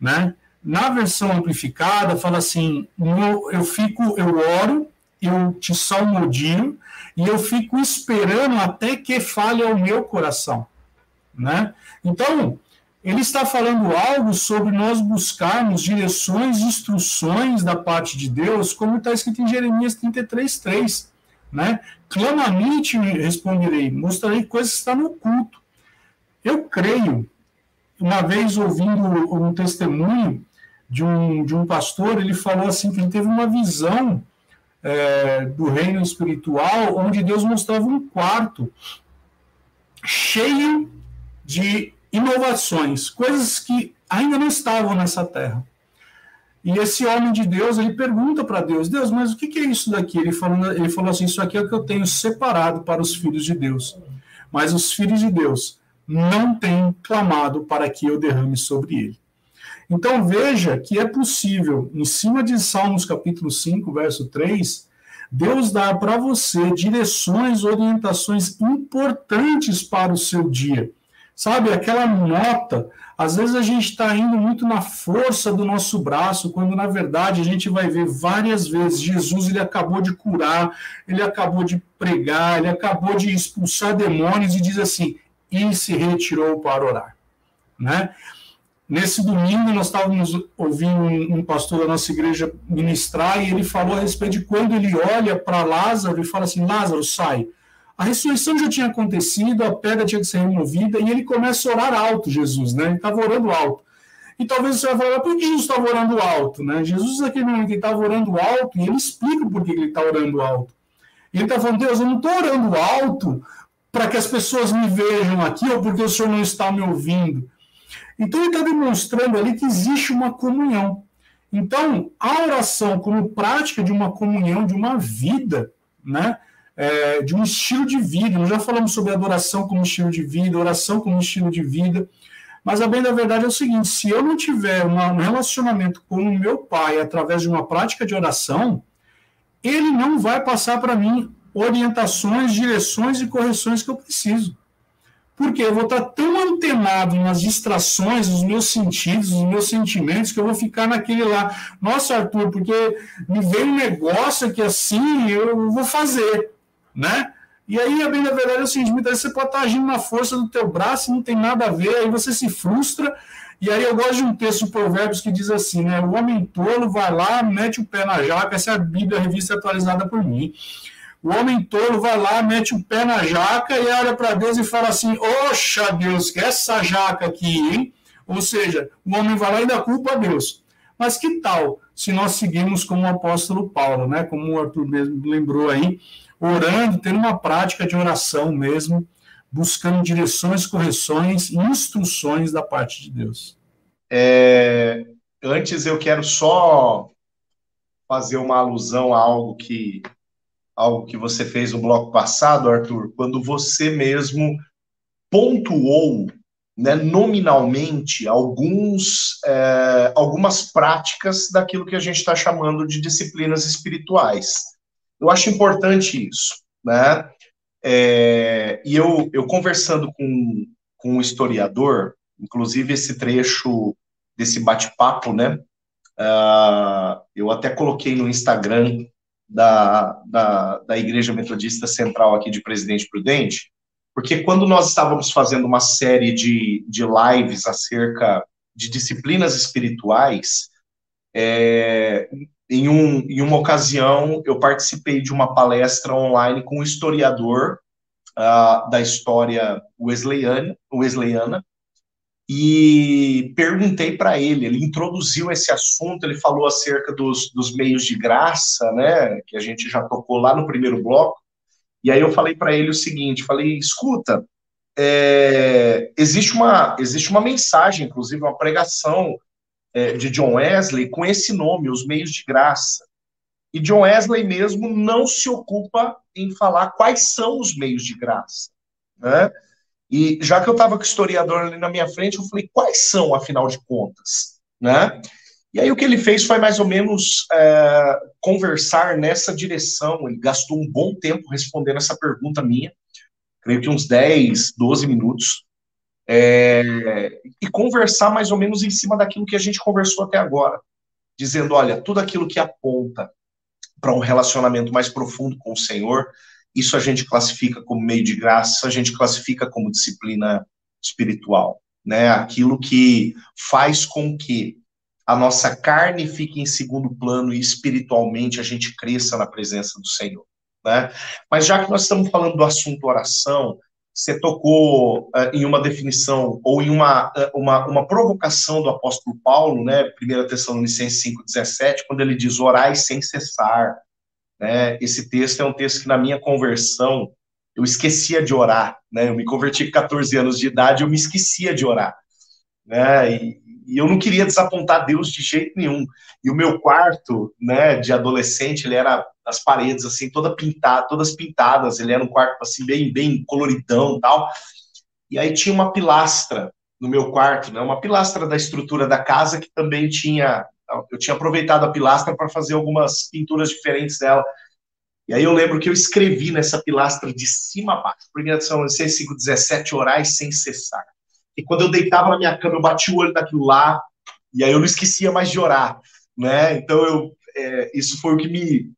Speaker 3: né? Na versão amplificada fala assim, eu fico, eu oro, eu te salmodio e eu fico esperando até que fale ao meu coração, né? Então, ele está falando algo sobre nós buscarmos direções, instruções da parte de Deus, como está escrito em Jeremias 33, 3 né? Clama a mim te responderei, mostrarei coisas que estão no oculto. Eu creio, uma vez ouvindo um testemunho de um, de um pastor, ele falou assim que ele teve uma visão é, do reino espiritual, onde Deus mostrava um quarto cheio de inovações, coisas que ainda não estavam nessa terra. E esse homem de Deus, ele pergunta para Deus, Deus, mas o que, é isso daqui? Ele falou, ele falou assim, isso aqui é o que eu tenho separado para os filhos de Deus. Mas os filhos de Deus não têm clamado para que eu derrame sobre ele. Então veja que é possível, em cima de Salmos capítulo 5, verso 3, Deus dá para você direções, orientações importantes para o seu dia. Sabe, aquela nota, às vezes a gente está indo muito na força do nosso braço, quando na verdade a gente vai ver várias vezes Jesus ele acabou de curar, ele acabou de pregar, ele acabou de expulsar demônios e diz assim: e se retirou para orar, né? Nesse domingo nós estávamos ouvindo um pastor da nossa igreja ministrar e ele falou a respeito de quando ele olha para Lázaro e fala assim: Lázaro, sai. A ressurreição já tinha acontecido, a pedra tinha que ser removida, e ele começa a orar alto, Jesus, né? Ele estava orando alto. E talvez você vai falar, por que Jesus estava orando alto? Né? Jesus, naquele momento, ele estava orando alto, e ele explica por que ele está orando alto. Ele está falando, Deus, eu não estou orando alto para que as pessoas me vejam aqui, ou porque o Senhor não está me ouvindo. Então, ele está demonstrando ali que existe uma comunhão. Então, a oração como prática de uma comunhão, de uma vida, né? É, de um estilo de vida. Nós já falamos sobre adoração como estilo de vida, oração como estilo de vida. Mas a bem da verdade é o seguinte: se eu não tiver um relacionamento com o meu pai através de uma prática de oração, ele não vai passar para mim orientações, direções e correções que eu preciso. Porque eu vou estar tão antenado nas distrações, nos meus sentidos, nos meus sentimentos, que eu vou ficar naquele lá. Nossa, Arthur, porque me veio um negócio aqui assim, eu vou fazer né? E aí, a bem da verdade é o seguinte, muitas vezes você pode estar agindo na força do teu braço, não tem nada a ver, aí você se frustra, e aí eu gosto de um texto de provérbios que diz assim, né, o homem tolo vai lá, mete o pé na jaca, essa é a Bíblia, a revista atualizada por mim, o homem tolo vai lá, mete o pé na jaca e olha para Deus e fala assim, oxa Deus, que essa jaca aqui, hein? Ou seja, o homem vai lá e dá culpa a Deus. Mas que tal se nós seguirmos como o apóstolo Paulo, né? Como o Arthur mesmo lembrou aí, orando, tendo uma prática de oração mesmo, buscando direções, correções e instruções da parte de Deus.
Speaker 4: É, antes eu quero só fazer uma alusão a algo que algo que você fez no bloco passado, Arthur, quando você mesmo pontuou né, nominalmente alguns, é, algumas práticas daquilo que a gente está chamando de disciplinas espirituais. Eu acho importante isso, né? É, e eu, eu conversando com, com um historiador, inclusive esse trecho desse bate-papo, né? Uh, eu até coloquei no Instagram da, da, da Igreja Metodista Central aqui de Presidente Prudente, porque quando nós estávamos fazendo uma série de, de lives acerca de disciplinas espirituais, é, em, um, em uma ocasião eu participei de uma palestra online com um historiador uh, da história wesleyana, wesleyana e perguntei para ele, ele introduziu esse assunto, ele falou acerca dos, dos meios de graça, né, que a gente já tocou lá no primeiro bloco, e aí eu falei para ele o seguinte, falei, escuta, é, existe, uma, existe uma mensagem, inclusive uma pregação é, de John Wesley com esse nome, os meios de graça. E John Wesley mesmo não se ocupa em falar quais são os meios de graça. Né? E já que eu estava com o historiador ali na minha frente, eu falei, quais são, afinal de contas? Né? E aí o que ele fez foi mais ou menos é, conversar nessa direção. Ele gastou um bom tempo respondendo essa pergunta minha, creio que uns 10, 12 minutos, é, e conversar mais ou menos em cima daquilo que a gente conversou até agora, dizendo, olha, tudo aquilo que aponta para um relacionamento mais profundo com o Senhor, isso a gente classifica como meio de graça, a gente classifica como disciplina espiritual, né? Aquilo que faz com que a nossa carne fique em segundo plano e espiritualmente a gente cresça na presença do Senhor, né? Mas já que nós estamos falando do assunto oração, você tocou uh, em uma definição ou em uma, uh, uma, uma provocação do apóstolo Paulo, né, 1 Tessalonicenses 5,17, quando ele diz orai sem cessar, né? Esse texto é um texto que, na minha conversão, eu esquecia de orar. Né? Eu me converti com 14 anos de idade, eu me esquecia de orar. Né? E, e eu não queria desapontar Deus de jeito nenhum. E o meu quarto, né, de adolescente, ele era as paredes assim, toda pintada, todas pintadas. Ele era um quarto assim bem, bem coloridão, tal. E aí tinha uma pilastra no meu quarto, né, uma pilastra da estrutura da casa que também tinha eu tinha aproveitado a pilastra para fazer algumas pinturas diferentes dela. E aí eu lembro que eu escrevi nessa pilastra de cima a baixo, 1 Tessalonicenses 5,17, orais sem cessar. E quando eu deitava na minha cama, eu bati o olho daquilo lá, e aí eu não esquecia mais de orar, né? Então eu, é, isso foi o que me,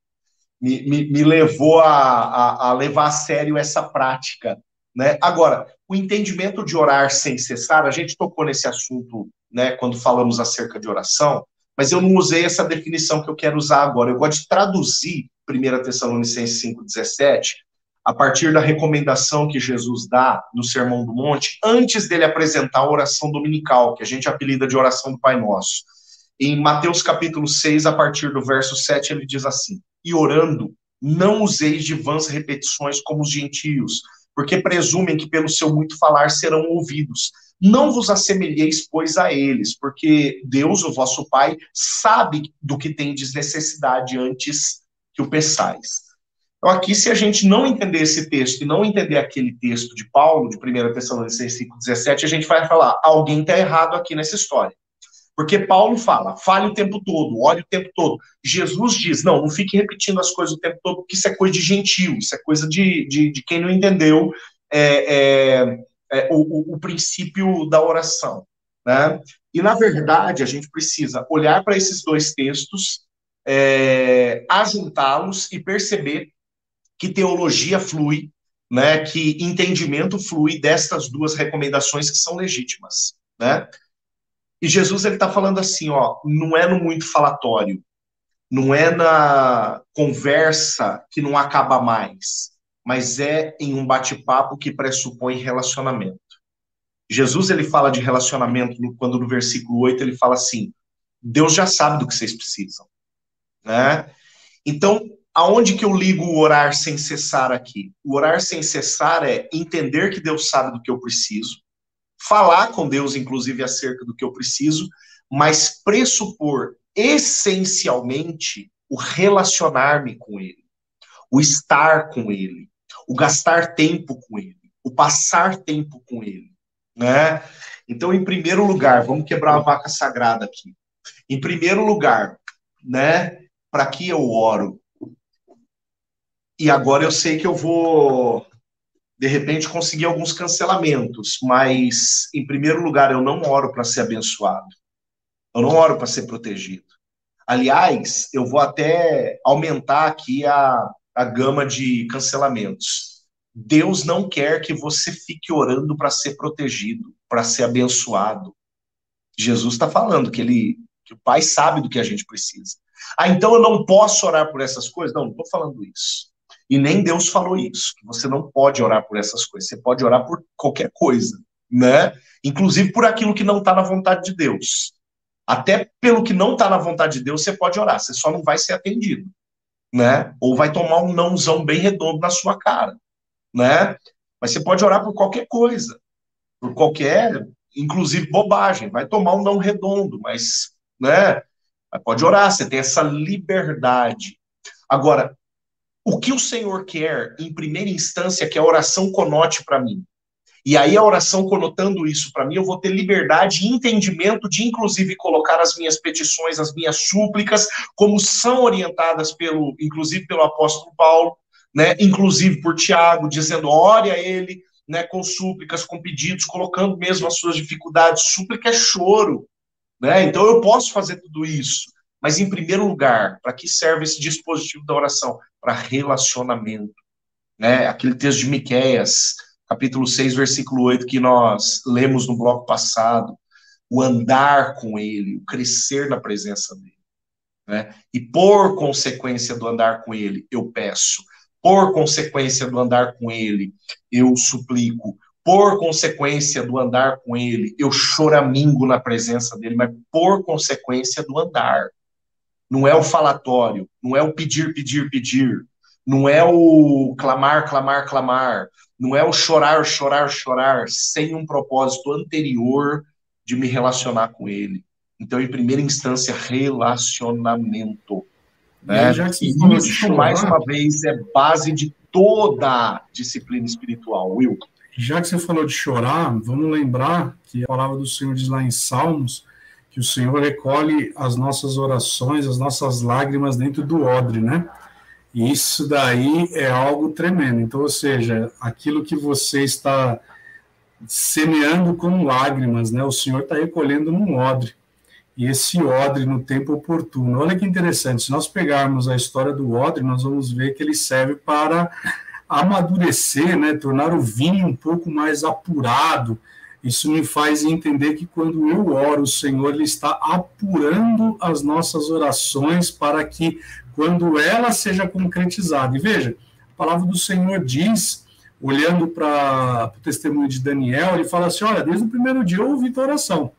Speaker 4: me, me levou a, a, a, levar a sério essa prática, né? Agora, o entendimento de orar sem cessar, a gente tocou nesse assunto, né, quando falamos acerca de oração, mas eu não usei essa definição que eu quero usar agora. Eu gosto de traduzir 1 Tessalonicenses 5,17 a partir da recomendação que Jesus dá no Sermão do Monte, antes dele apresentar a oração dominical, que a gente apelida de oração do Pai Nosso. Em Mateus capítulo 6, a partir do verso 7, ele diz assim: E orando, não useis de vãs repetições como os gentios, porque presumem que pelo seu muito falar serão ouvidos. Não vos assemelheis, pois, a eles, porque Deus, o vosso Pai, sabe do que tendes necessidade antes que o peçais. Então, aqui, se a gente não entender esse texto e não entender aquele texto de Paulo, de 1 Tessalonicenses 5,17, a gente vai falar, alguém está errado aqui nessa história. Porque Paulo fala, fale o tempo todo, ore o tempo todo. Jesus diz, não, não fique repetindo as coisas o tempo todo, porque isso é coisa de gentil, isso é coisa de, de, de quem não entendeu é, é, é, o, o, princípio da oração. Né? E, na verdade, a gente precisa olhar para esses dois textos, é, ajuntá-los e perceber que teologia flui, né, que entendimento flui destas duas recomendações que são legítimas. Né? E Jesus ele está falando assim, ó, não é no muito falatório, não é na conversa que não acaba mais, mas é em um bate-papo que pressupõe relacionamento. Jesus ele fala de relacionamento quando no versículo 8 ele fala assim: Deus já sabe do que vocês precisam, né? Então, aonde que eu ligo o orar sem cessar aqui? O orar sem cessar é entender que Deus sabe do que eu preciso, falar com Deus, inclusive, acerca do que eu preciso, mas pressupor essencialmente o relacionar-me com Ele, o estar com Ele, o gastar tempo com Ele, o passar tempo com Ele, né? Então, em primeiro lugar, vamos quebrar a vaca sagrada aqui. Em primeiro lugar, né? Para que eu oro? E agora eu sei que eu vou, de repente, conseguir alguns cancelamentos, mas, em primeiro lugar, eu não oro para ser abençoado. Eu não oro para ser protegido. Aliás, eu vou até aumentar aqui a, a gama de cancelamentos. Deus não quer que você fique orando para ser protegido, para ser abençoado. Jesus está falando que ele, que o Pai sabe do que a gente precisa. Ah, então eu não posso orar por essas coisas? Não, não estou falando isso. E nem Deus falou isso, que você não pode orar por essas coisas. Você pode orar por qualquer coisa, né? Inclusive por aquilo que não está na vontade de Deus. Até pelo que não está na vontade de Deus, você pode orar. Você só não vai ser atendido, né? Ou vai tomar um nãozão bem redondo na sua cara, né? Mas você pode orar por qualquer coisa, por qualquer, inclusive bobagem. Vai tomar um não redondo, mas, né? Pode orar. Você tem essa liberdade. Agora, o que o Senhor quer, em primeira instância, que a oração conote para mim. E aí a oração conotando isso para mim, eu vou ter liberdade e entendimento de, inclusive, colocar as minhas petições, as minhas súplicas, como são orientadas pelo, inclusive pelo apóstolo Paulo, né, inclusive por Tiago, dizendo, ore a ele, né, com súplicas, com pedidos, colocando mesmo as suas dificuldades. Súplica é choro, né? Então eu posso fazer tudo isso. Mas, em primeiro lugar, para que serve esse dispositivo da oração? Para relacionamento. Né? Aquele texto de Miquéias, capítulo 6, versículo 8, que nós lemos no bloco passado. O andar com ele, o crescer na presença dele. Né? E por consequência do andar com ele, eu peço. Por consequência do andar com ele, eu suplico por consequência do andar com ele, eu choramingo na presença dele, mas por consequência do andar não é o falatório, não é o pedir, pedir, pedir, não é o clamar, clamar, clamar, não é o chorar, chorar, chorar, sem um propósito anterior de me relacionar com ele. Então, em primeira instância, relacionamento. Né? E isso, mais uma vez, é base de toda disciplina espiritual, Will.
Speaker 3: Já que você falou de chorar, vamos lembrar que a palavra do Senhor diz lá em Salmos que o Senhor recolhe as nossas orações, as nossas lágrimas dentro do odre, né? E isso daí é algo tremendo. Então, ou seja, aquilo que você está semeando com lágrimas, né? O Senhor está recolhendo num odre. E esse odre no tempo oportuno. Olha que interessante, se nós pegarmos a história do odre, nós vamos ver que ele serve para amadurecer, né? Tornar o vinho um pouco mais apurado, isso me faz entender que quando eu oro, o Senhor ele está apurando as nossas orações para que, quando ela seja concretizada, e veja, a palavra do Senhor diz, olhando para o testemunho de Daniel, ele fala assim: olha, desde o primeiro dia eu ouvi tua oração.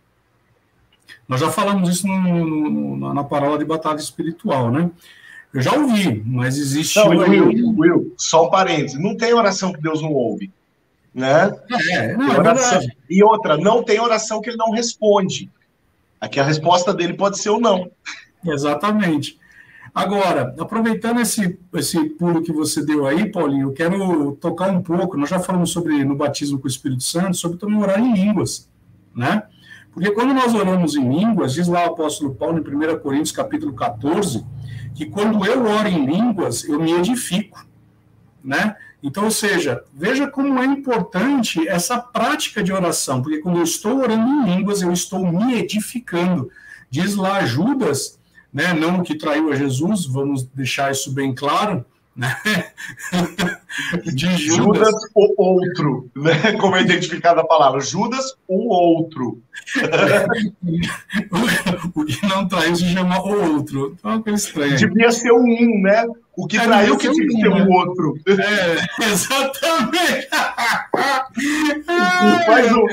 Speaker 3: Nós já falamos isso no, no, na parábola de batalha espiritual, né? Eu já ouvi, mas existe.
Speaker 4: Não, Will, Will, só um parênteses: não tem oração que Deus não ouve né? É, não, é oração, é e outra, não tem oração que ele não responde. Aqui a resposta dele pode ser ou não.
Speaker 3: Exatamente. Agora, aproveitando esse, esse pulo que você deu aí, Paulinho, eu quero tocar um pouco, nós já falamos sobre, no batismo com o Espírito Santo, sobre também orar em línguas, né? Porque quando nós oramos em línguas, diz lá o apóstolo Paulo em 1 Coríntios capítulo 14, que quando eu oro em línguas, eu me edifico, né? Então, ou seja, veja como é importante essa prática de oração, porque quando eu estou orando em línguas, eu estou me edificando. Diz lá Judas, né, não que traiu a Jesus, vamos deixar isso bem claro, né?
Speaker 4: De Judas. Judas o outro, né? Como é identificada a palavra, Judas o outro.
Speaker 3: o que não traiu se chama o outro. Então é estranha.
Speaker 4: Devia ser o um, né? O que é, traiu que tinha que ser o um outro.
Speaker 3: É, exatamente.
Speaker 4: Faz o...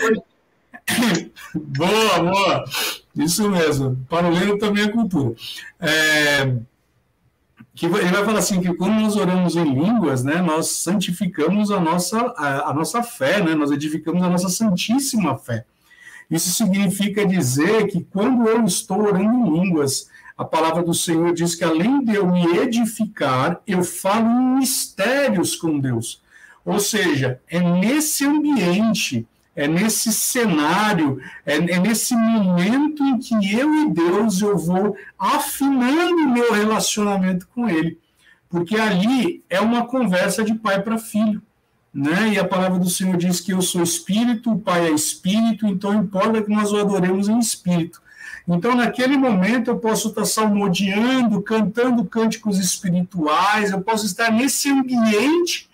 Speaker 3: Boa, boa. Isso mesmo. Para o Leno também é cultura. É... que ele vai falar assim que quando nós oramos em línguas, né, nós santificamos a nossa a, a, nossa fé, né, nós edificamos a nossa santíssima fé. Isso significa dizer que quando eu estou orando em línguas, a palavra do Senhor diz que além de eu me edificar, eu falo em mistérios com Deus. Ou seja, é nesse ambiente é nesse cenário, é, é, nesse momento em que eu e Deus eu vou afinando o meu relacionamento com Ele. Porque ali é uma conversa de pai para filho. Né? E a palavra do Senhor diz que eu sou espírito, o Pai é espírito, então importa que nós o adoremos em espírito. Então, naquele momento, eu posso estar salmodiando, cantando cânticos espirituais, eu posso estar nesse ambiente,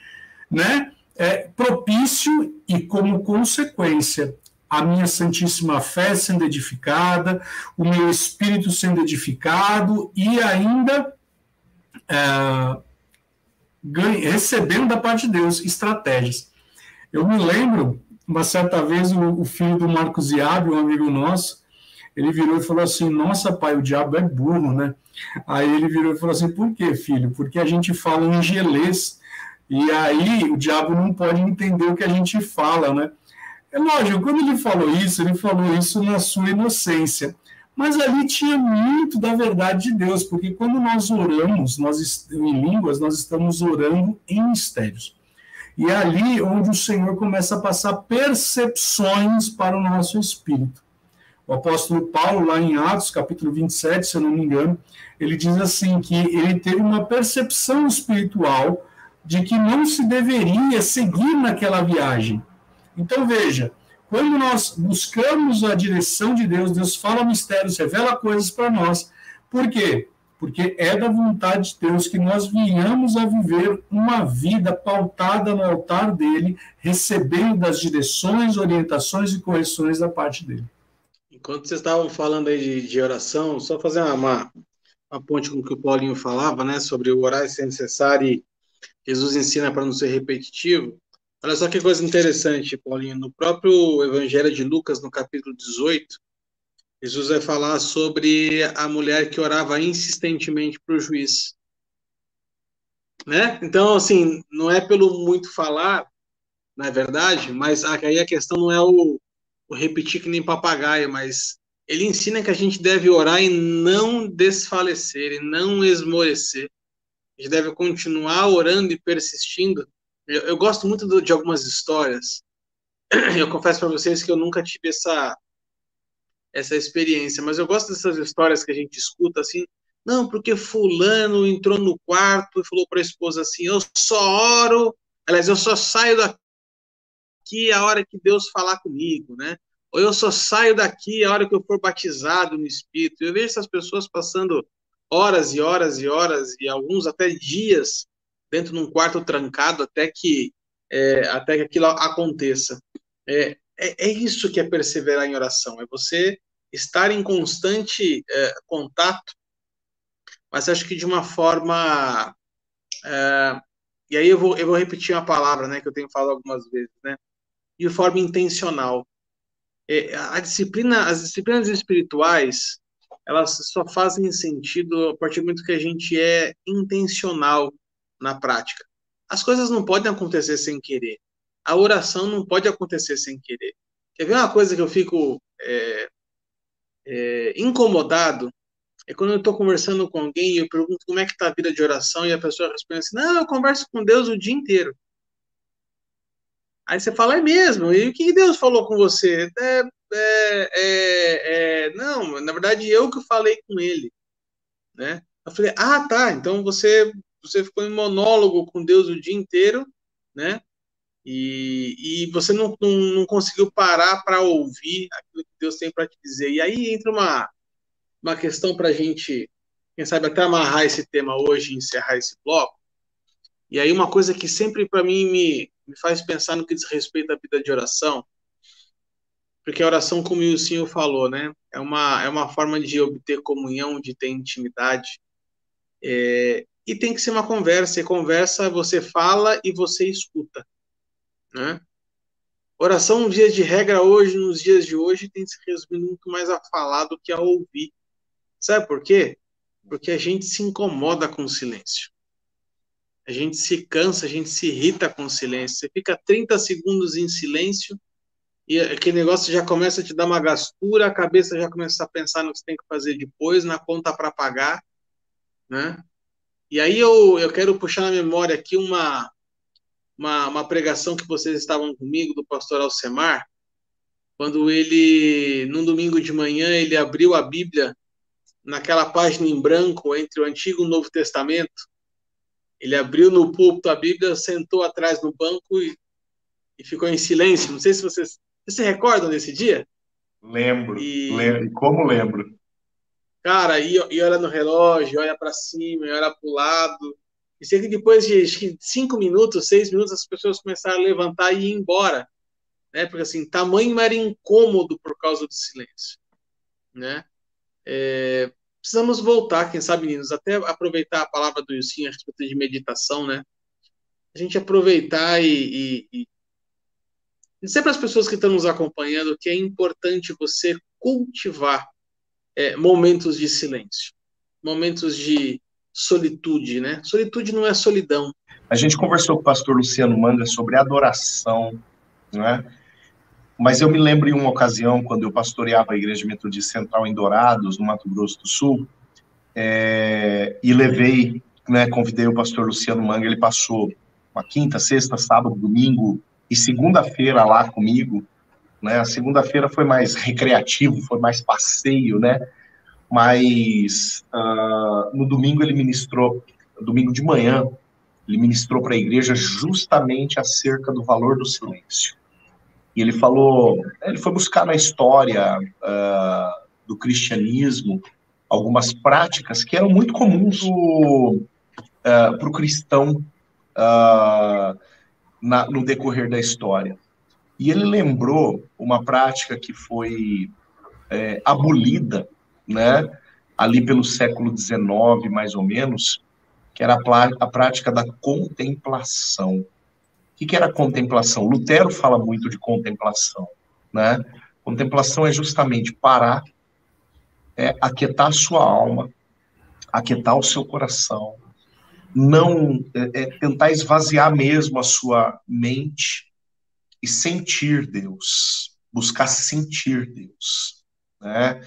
Speaker 3: né? é, propício e, como consequência, a minha santíssima fé sendo edificada, o meu espírito sendo edificado e ainda é, recebendo da parte de Deus estratégias. Eu me lembro, uma certa vez, o, o filho do Marcos Iabe, um amigo nosso, ele virou e falou assim: Nossa, pai, o diabo é burro, né? Aí ele virou e falou assim: Por quê, filho? Porque a gente fala em gelês e aí o diabo não pode entender o que a gente fala, né? É lógico, quando ele falou isso, ele falou isso na sua inocência. Mas ali tinha muito da verdade de Deus, porque quando nós oramos, nós em línguas, nós estamos orando em mistérios. E é ali onde o Senhor começa a passar percepções para o nosso espírito. O apóstolo Paulo, lá em Atos, capítulo 27, se eu não me engano, ele diz assim que ele teve uma percepção espiritual de que não se deveria seguir naquela viagem. Então, veja, quando nós buscamos a direção de Deus, Deus fala mistérios, revela coisas para nós. Por quê? Porque é da vontade de Deus que nós venhamos a viver uma vida pautada no altar dele, recebendo das direções, orientações e correções da parte dele.
Speaker 1: Enquanto vocês estavam falando aí de, de oração, só fazer uma, uma, uma, ponte com o que o Paulinho falava, né, sobre o orar sem cessar e Jesus ensina para não ser repetitivo. Olha só que coisa interessante, Paulinho. No próprio Evangelho de Lucas, no capítulo 18, Jesus vai falar sobre a mulher que orava insistentemente para o juiz. Né? Então, assim, não é pelo muito falar, na é verdade, mas aí a questão não é o, o repetir que nem papagaio, mas ele ensina que a gente deve orar e não desfalecer, e não esmorecer a gente deve continuar orando e persistindo. Eu, eu gosto muito do, de algumas histórias. Eu confesso para vocês que eu nunca tive essa essa experiência, mas eu gosto dessas histórias que a gente escuta assim. Não, porque fulano entrou no quarto e falou para a esposa assim: "Eu só oro, aliás, eu só saio daqui a hora que Deus falar comigo, né? Ou eu só saio daqui a hora que eu for batizado no Espírito". Eu vejo essas pessoas passando horas e horas e horas e alguns até dias dentro de um quarto trancado até que é, até que aquilo aconteça. É, é, é, isso que é perseverar em oração, é você estar em constante é, contato, mas acho que de uma forma é, e aí eu vou, eu vou repetir uma palavra, né, que eu tenho falado algumas vezes, né, de forma intencional. É, a disciplina, as disciplinas espirituais, elas só fazem sentido a partir do momento que a gente é intencional na prática. As coisas não podem acontecer sem querer. A oração não pode acontecer sem querer. Quer ver uma coisa que eu fico é, é, incomodado? É quando eu estou conversando com alguém e eu pergunto como é que está a vida de oração e a pessoa responde assim, não, eu converso com Deus o dia inteiro. Aí você fala, é mesmo? E o que Deus falou com você? É, é, é, é, não, na verdade eu que falei com ele, né? Eu falei, ah, tá, então você você ficou em monólogo com Deus o dia inteiro, né? E, e você não, não, não conseguiu parar para ouvir aquilo que Deus tem para te dizer. E aí entra uma, uma questão para a gente, quem sabe, até amarrar esse tema hoje encerrar esse bloco. E aí uma coisa que sempre para mim me, me faz pensar no que diz respeito à vida de oração porque a oração, como o senhor falou, né, é uma, é uma forma de obter comunhão, de ter intimidade, é, e tem que ser uma conversa, e conversa você fala e você escuta, né? Oração, dia de regra hoje, nos dias de hoje, tem se resumido muito mais a falar do que a ouvir. Sabe por quê? Porque a gente se incomoda com o silêncio. A gente se cansa, a gente se irrita com o silêncio. Você fica 30 segundos em silêncio e aquele negócio já começa a te dar uma gastura, a cabeça já começa a pensar no que você tem que fazer depois, na conta para pagar, né? E aí eu, eu quero puxar na memória aqui uma, uma, uma pregação que vocês estavam comigo, do pastor Alcemar, quando ele, num domingo de manhã, ele abriu a Bíblia naquela página em branco entre o Antigo e o Novo Testamento. Ele abriu no púlpito a Bíblia, sentou atrás no banco e, e ficou em silêncio. Não sei se vocês, vocês se recordam desse dia?
Speaker 4: Lembro, e... lembro. Como lembro?
Speaker 1: Cara, e, e olha no relógio, olha para cima, olha para o lado. E sei que depois de cinco minutos, seis minutos, as pessoas começaram a levantar e ir embora né? Porque assim, tamanho era incômodo por causa do silêncio, né? É, precisamos voltar, quem sabe, meninos, até aproveitar a palavra do Ilcinho a respeito de meditação, né? A gente aproveitar e, e, e dizer para as pessoas que estão nos acompanhando que é importante você cultivar é, momentos de silêncio, momentos de solitude, né? Solitude não é solidão.
Speaker 4: A gente conversou com o pastor Luciano Manga sobre adoração, né? Mas eu me lembro em uma ocasião, quando eu pastoreava a Igreja Metodista Central em Dourados, no Mato Grosso do Sul, é, e levei, né, convidei o pastor Luciano Manga, ele passou uma quinta, sexta, sábado, domingo e segunda-feira lá comigo, né, a segunda-feira foi mais recreativo, foi mais passeio, né, mas uh, no domingo ele ministrou, domingo de manhã, ele ministrou para a igreja justamente acerca do valor do silêncio. E ele falou, ele foi buscar na história uh, do cristianismo algumas práticas que eram muito comuns para o cristão uh, na, no decorrer da história. E ele lembrou uma prática que foi é, abolida, né, ali pelo século XIX, mais ou menos, que era a, a prática da contemplação. O que era contemplação? Lutero fala muito de contemplação, né? Contemplação é justamente parar, é, aquietar a sua alma, aquietar o seu coração, não é, é, tentar esvaziar mesmo a sua mente e sentir Deus, buscar sentir Deus, né?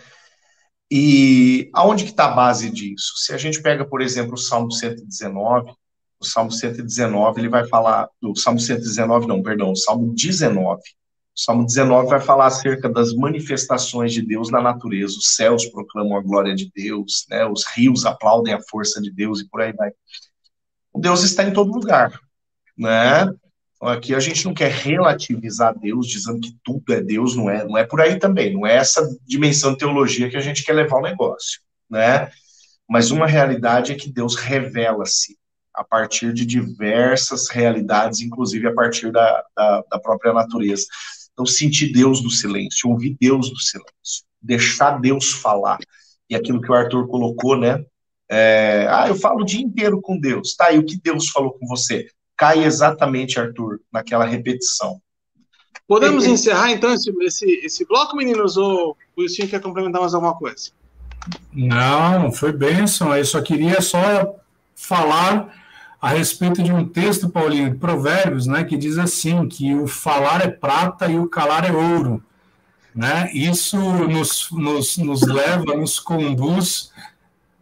Speaker 4: E aonde que está a base disso? Se a gente pega, por exemplo, o Salmo 119, o Salmo 119, ele vai falar, o Salmo 119 não, perdão, o Salmo 19. O Salmo 19 vai falar acerca das manifestações de Deus na natureza. Os céus proclamam a glória de Deus, né? Os rios aplaudem a força de Deus e por aí vai. O Deus está em todo lugar, né? Aqui a gente não quer relativizar Deus dizendo que tudo é Deus, não é, não é por aí também, não é essa dimensão de teologia que a gente quer levar o negócio, né? Mas uma realidade é que Deus revela-se a partir de diversas realidades, inclusive a partir da, da, da própria natureza. Então, sentir Deus no silêncio, ouvir Deus no silêncio, deixar Deus falar. E aquilo que o Arthur colocou, né? É, ah, eu falo o dia inteiro com Deus. Tá, e o que Deus falou com você? Cai exatamente, Arthur, naquela repetição.
Speaker 1: Podemos encerrar, então, esse, esse, esse bloco, meninos, ou o Lucinho quer complementar mais alguma coisa?
Speaker 3: Não, foi bênção. Eu só queria só falar a respeito de um texto, Paulinho, de Provérbios, né, que diz assim, que o falar é prata e o calar é ouro. Né? Isso nos, nos, nos leva, nos conduz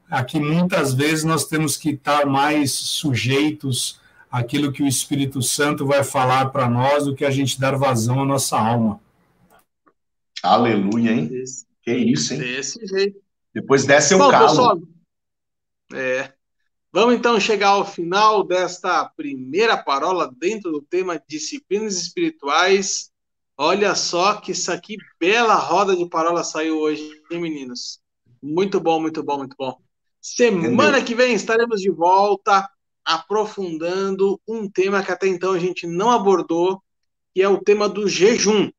Speaker 3: a que muitas vezes nós temos que estar mais sujeitos àquilo que o Espírito Santo vai falar para nós do que a gente dar vazão à nossa alma.
Speaker 4: Aleluia, hein? Que isso, hein?
Speaker 1: Desse jeito.
Speaker 4: Depois desce o calo. Pessoal,
Speaker 1: é. Vamos então chegar ao final desta primeira parola dentro do tema disciplinas espirituais. Olha só que isso aqui, bela roda de parola saiu hoje, hein, meninos? Muito bom, muito bom, muito bom. Semana Entendeu? que vem estaremos de volta aprofundando um tema que até então a gente não abordou, que é o tema do jejum.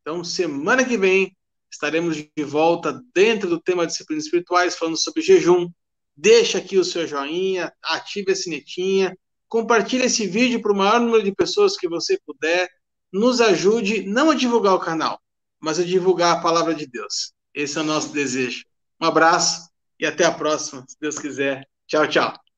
Speaker 1: Então, semana que vem estaremos de volta dentro do tema disciplinas espirituais, falando sobre jejum, deixa aqui o seu joinha, ative a sinetinha, compartilhe esse vídeo para o maior número de pessoas que você puder, nos ajude não a divulgar o canal, mas a divulgar a palavra de Deus. Esse é o nosso desejo. Um abraço e até a próxima, se Deus quiser. Tchau, tchau.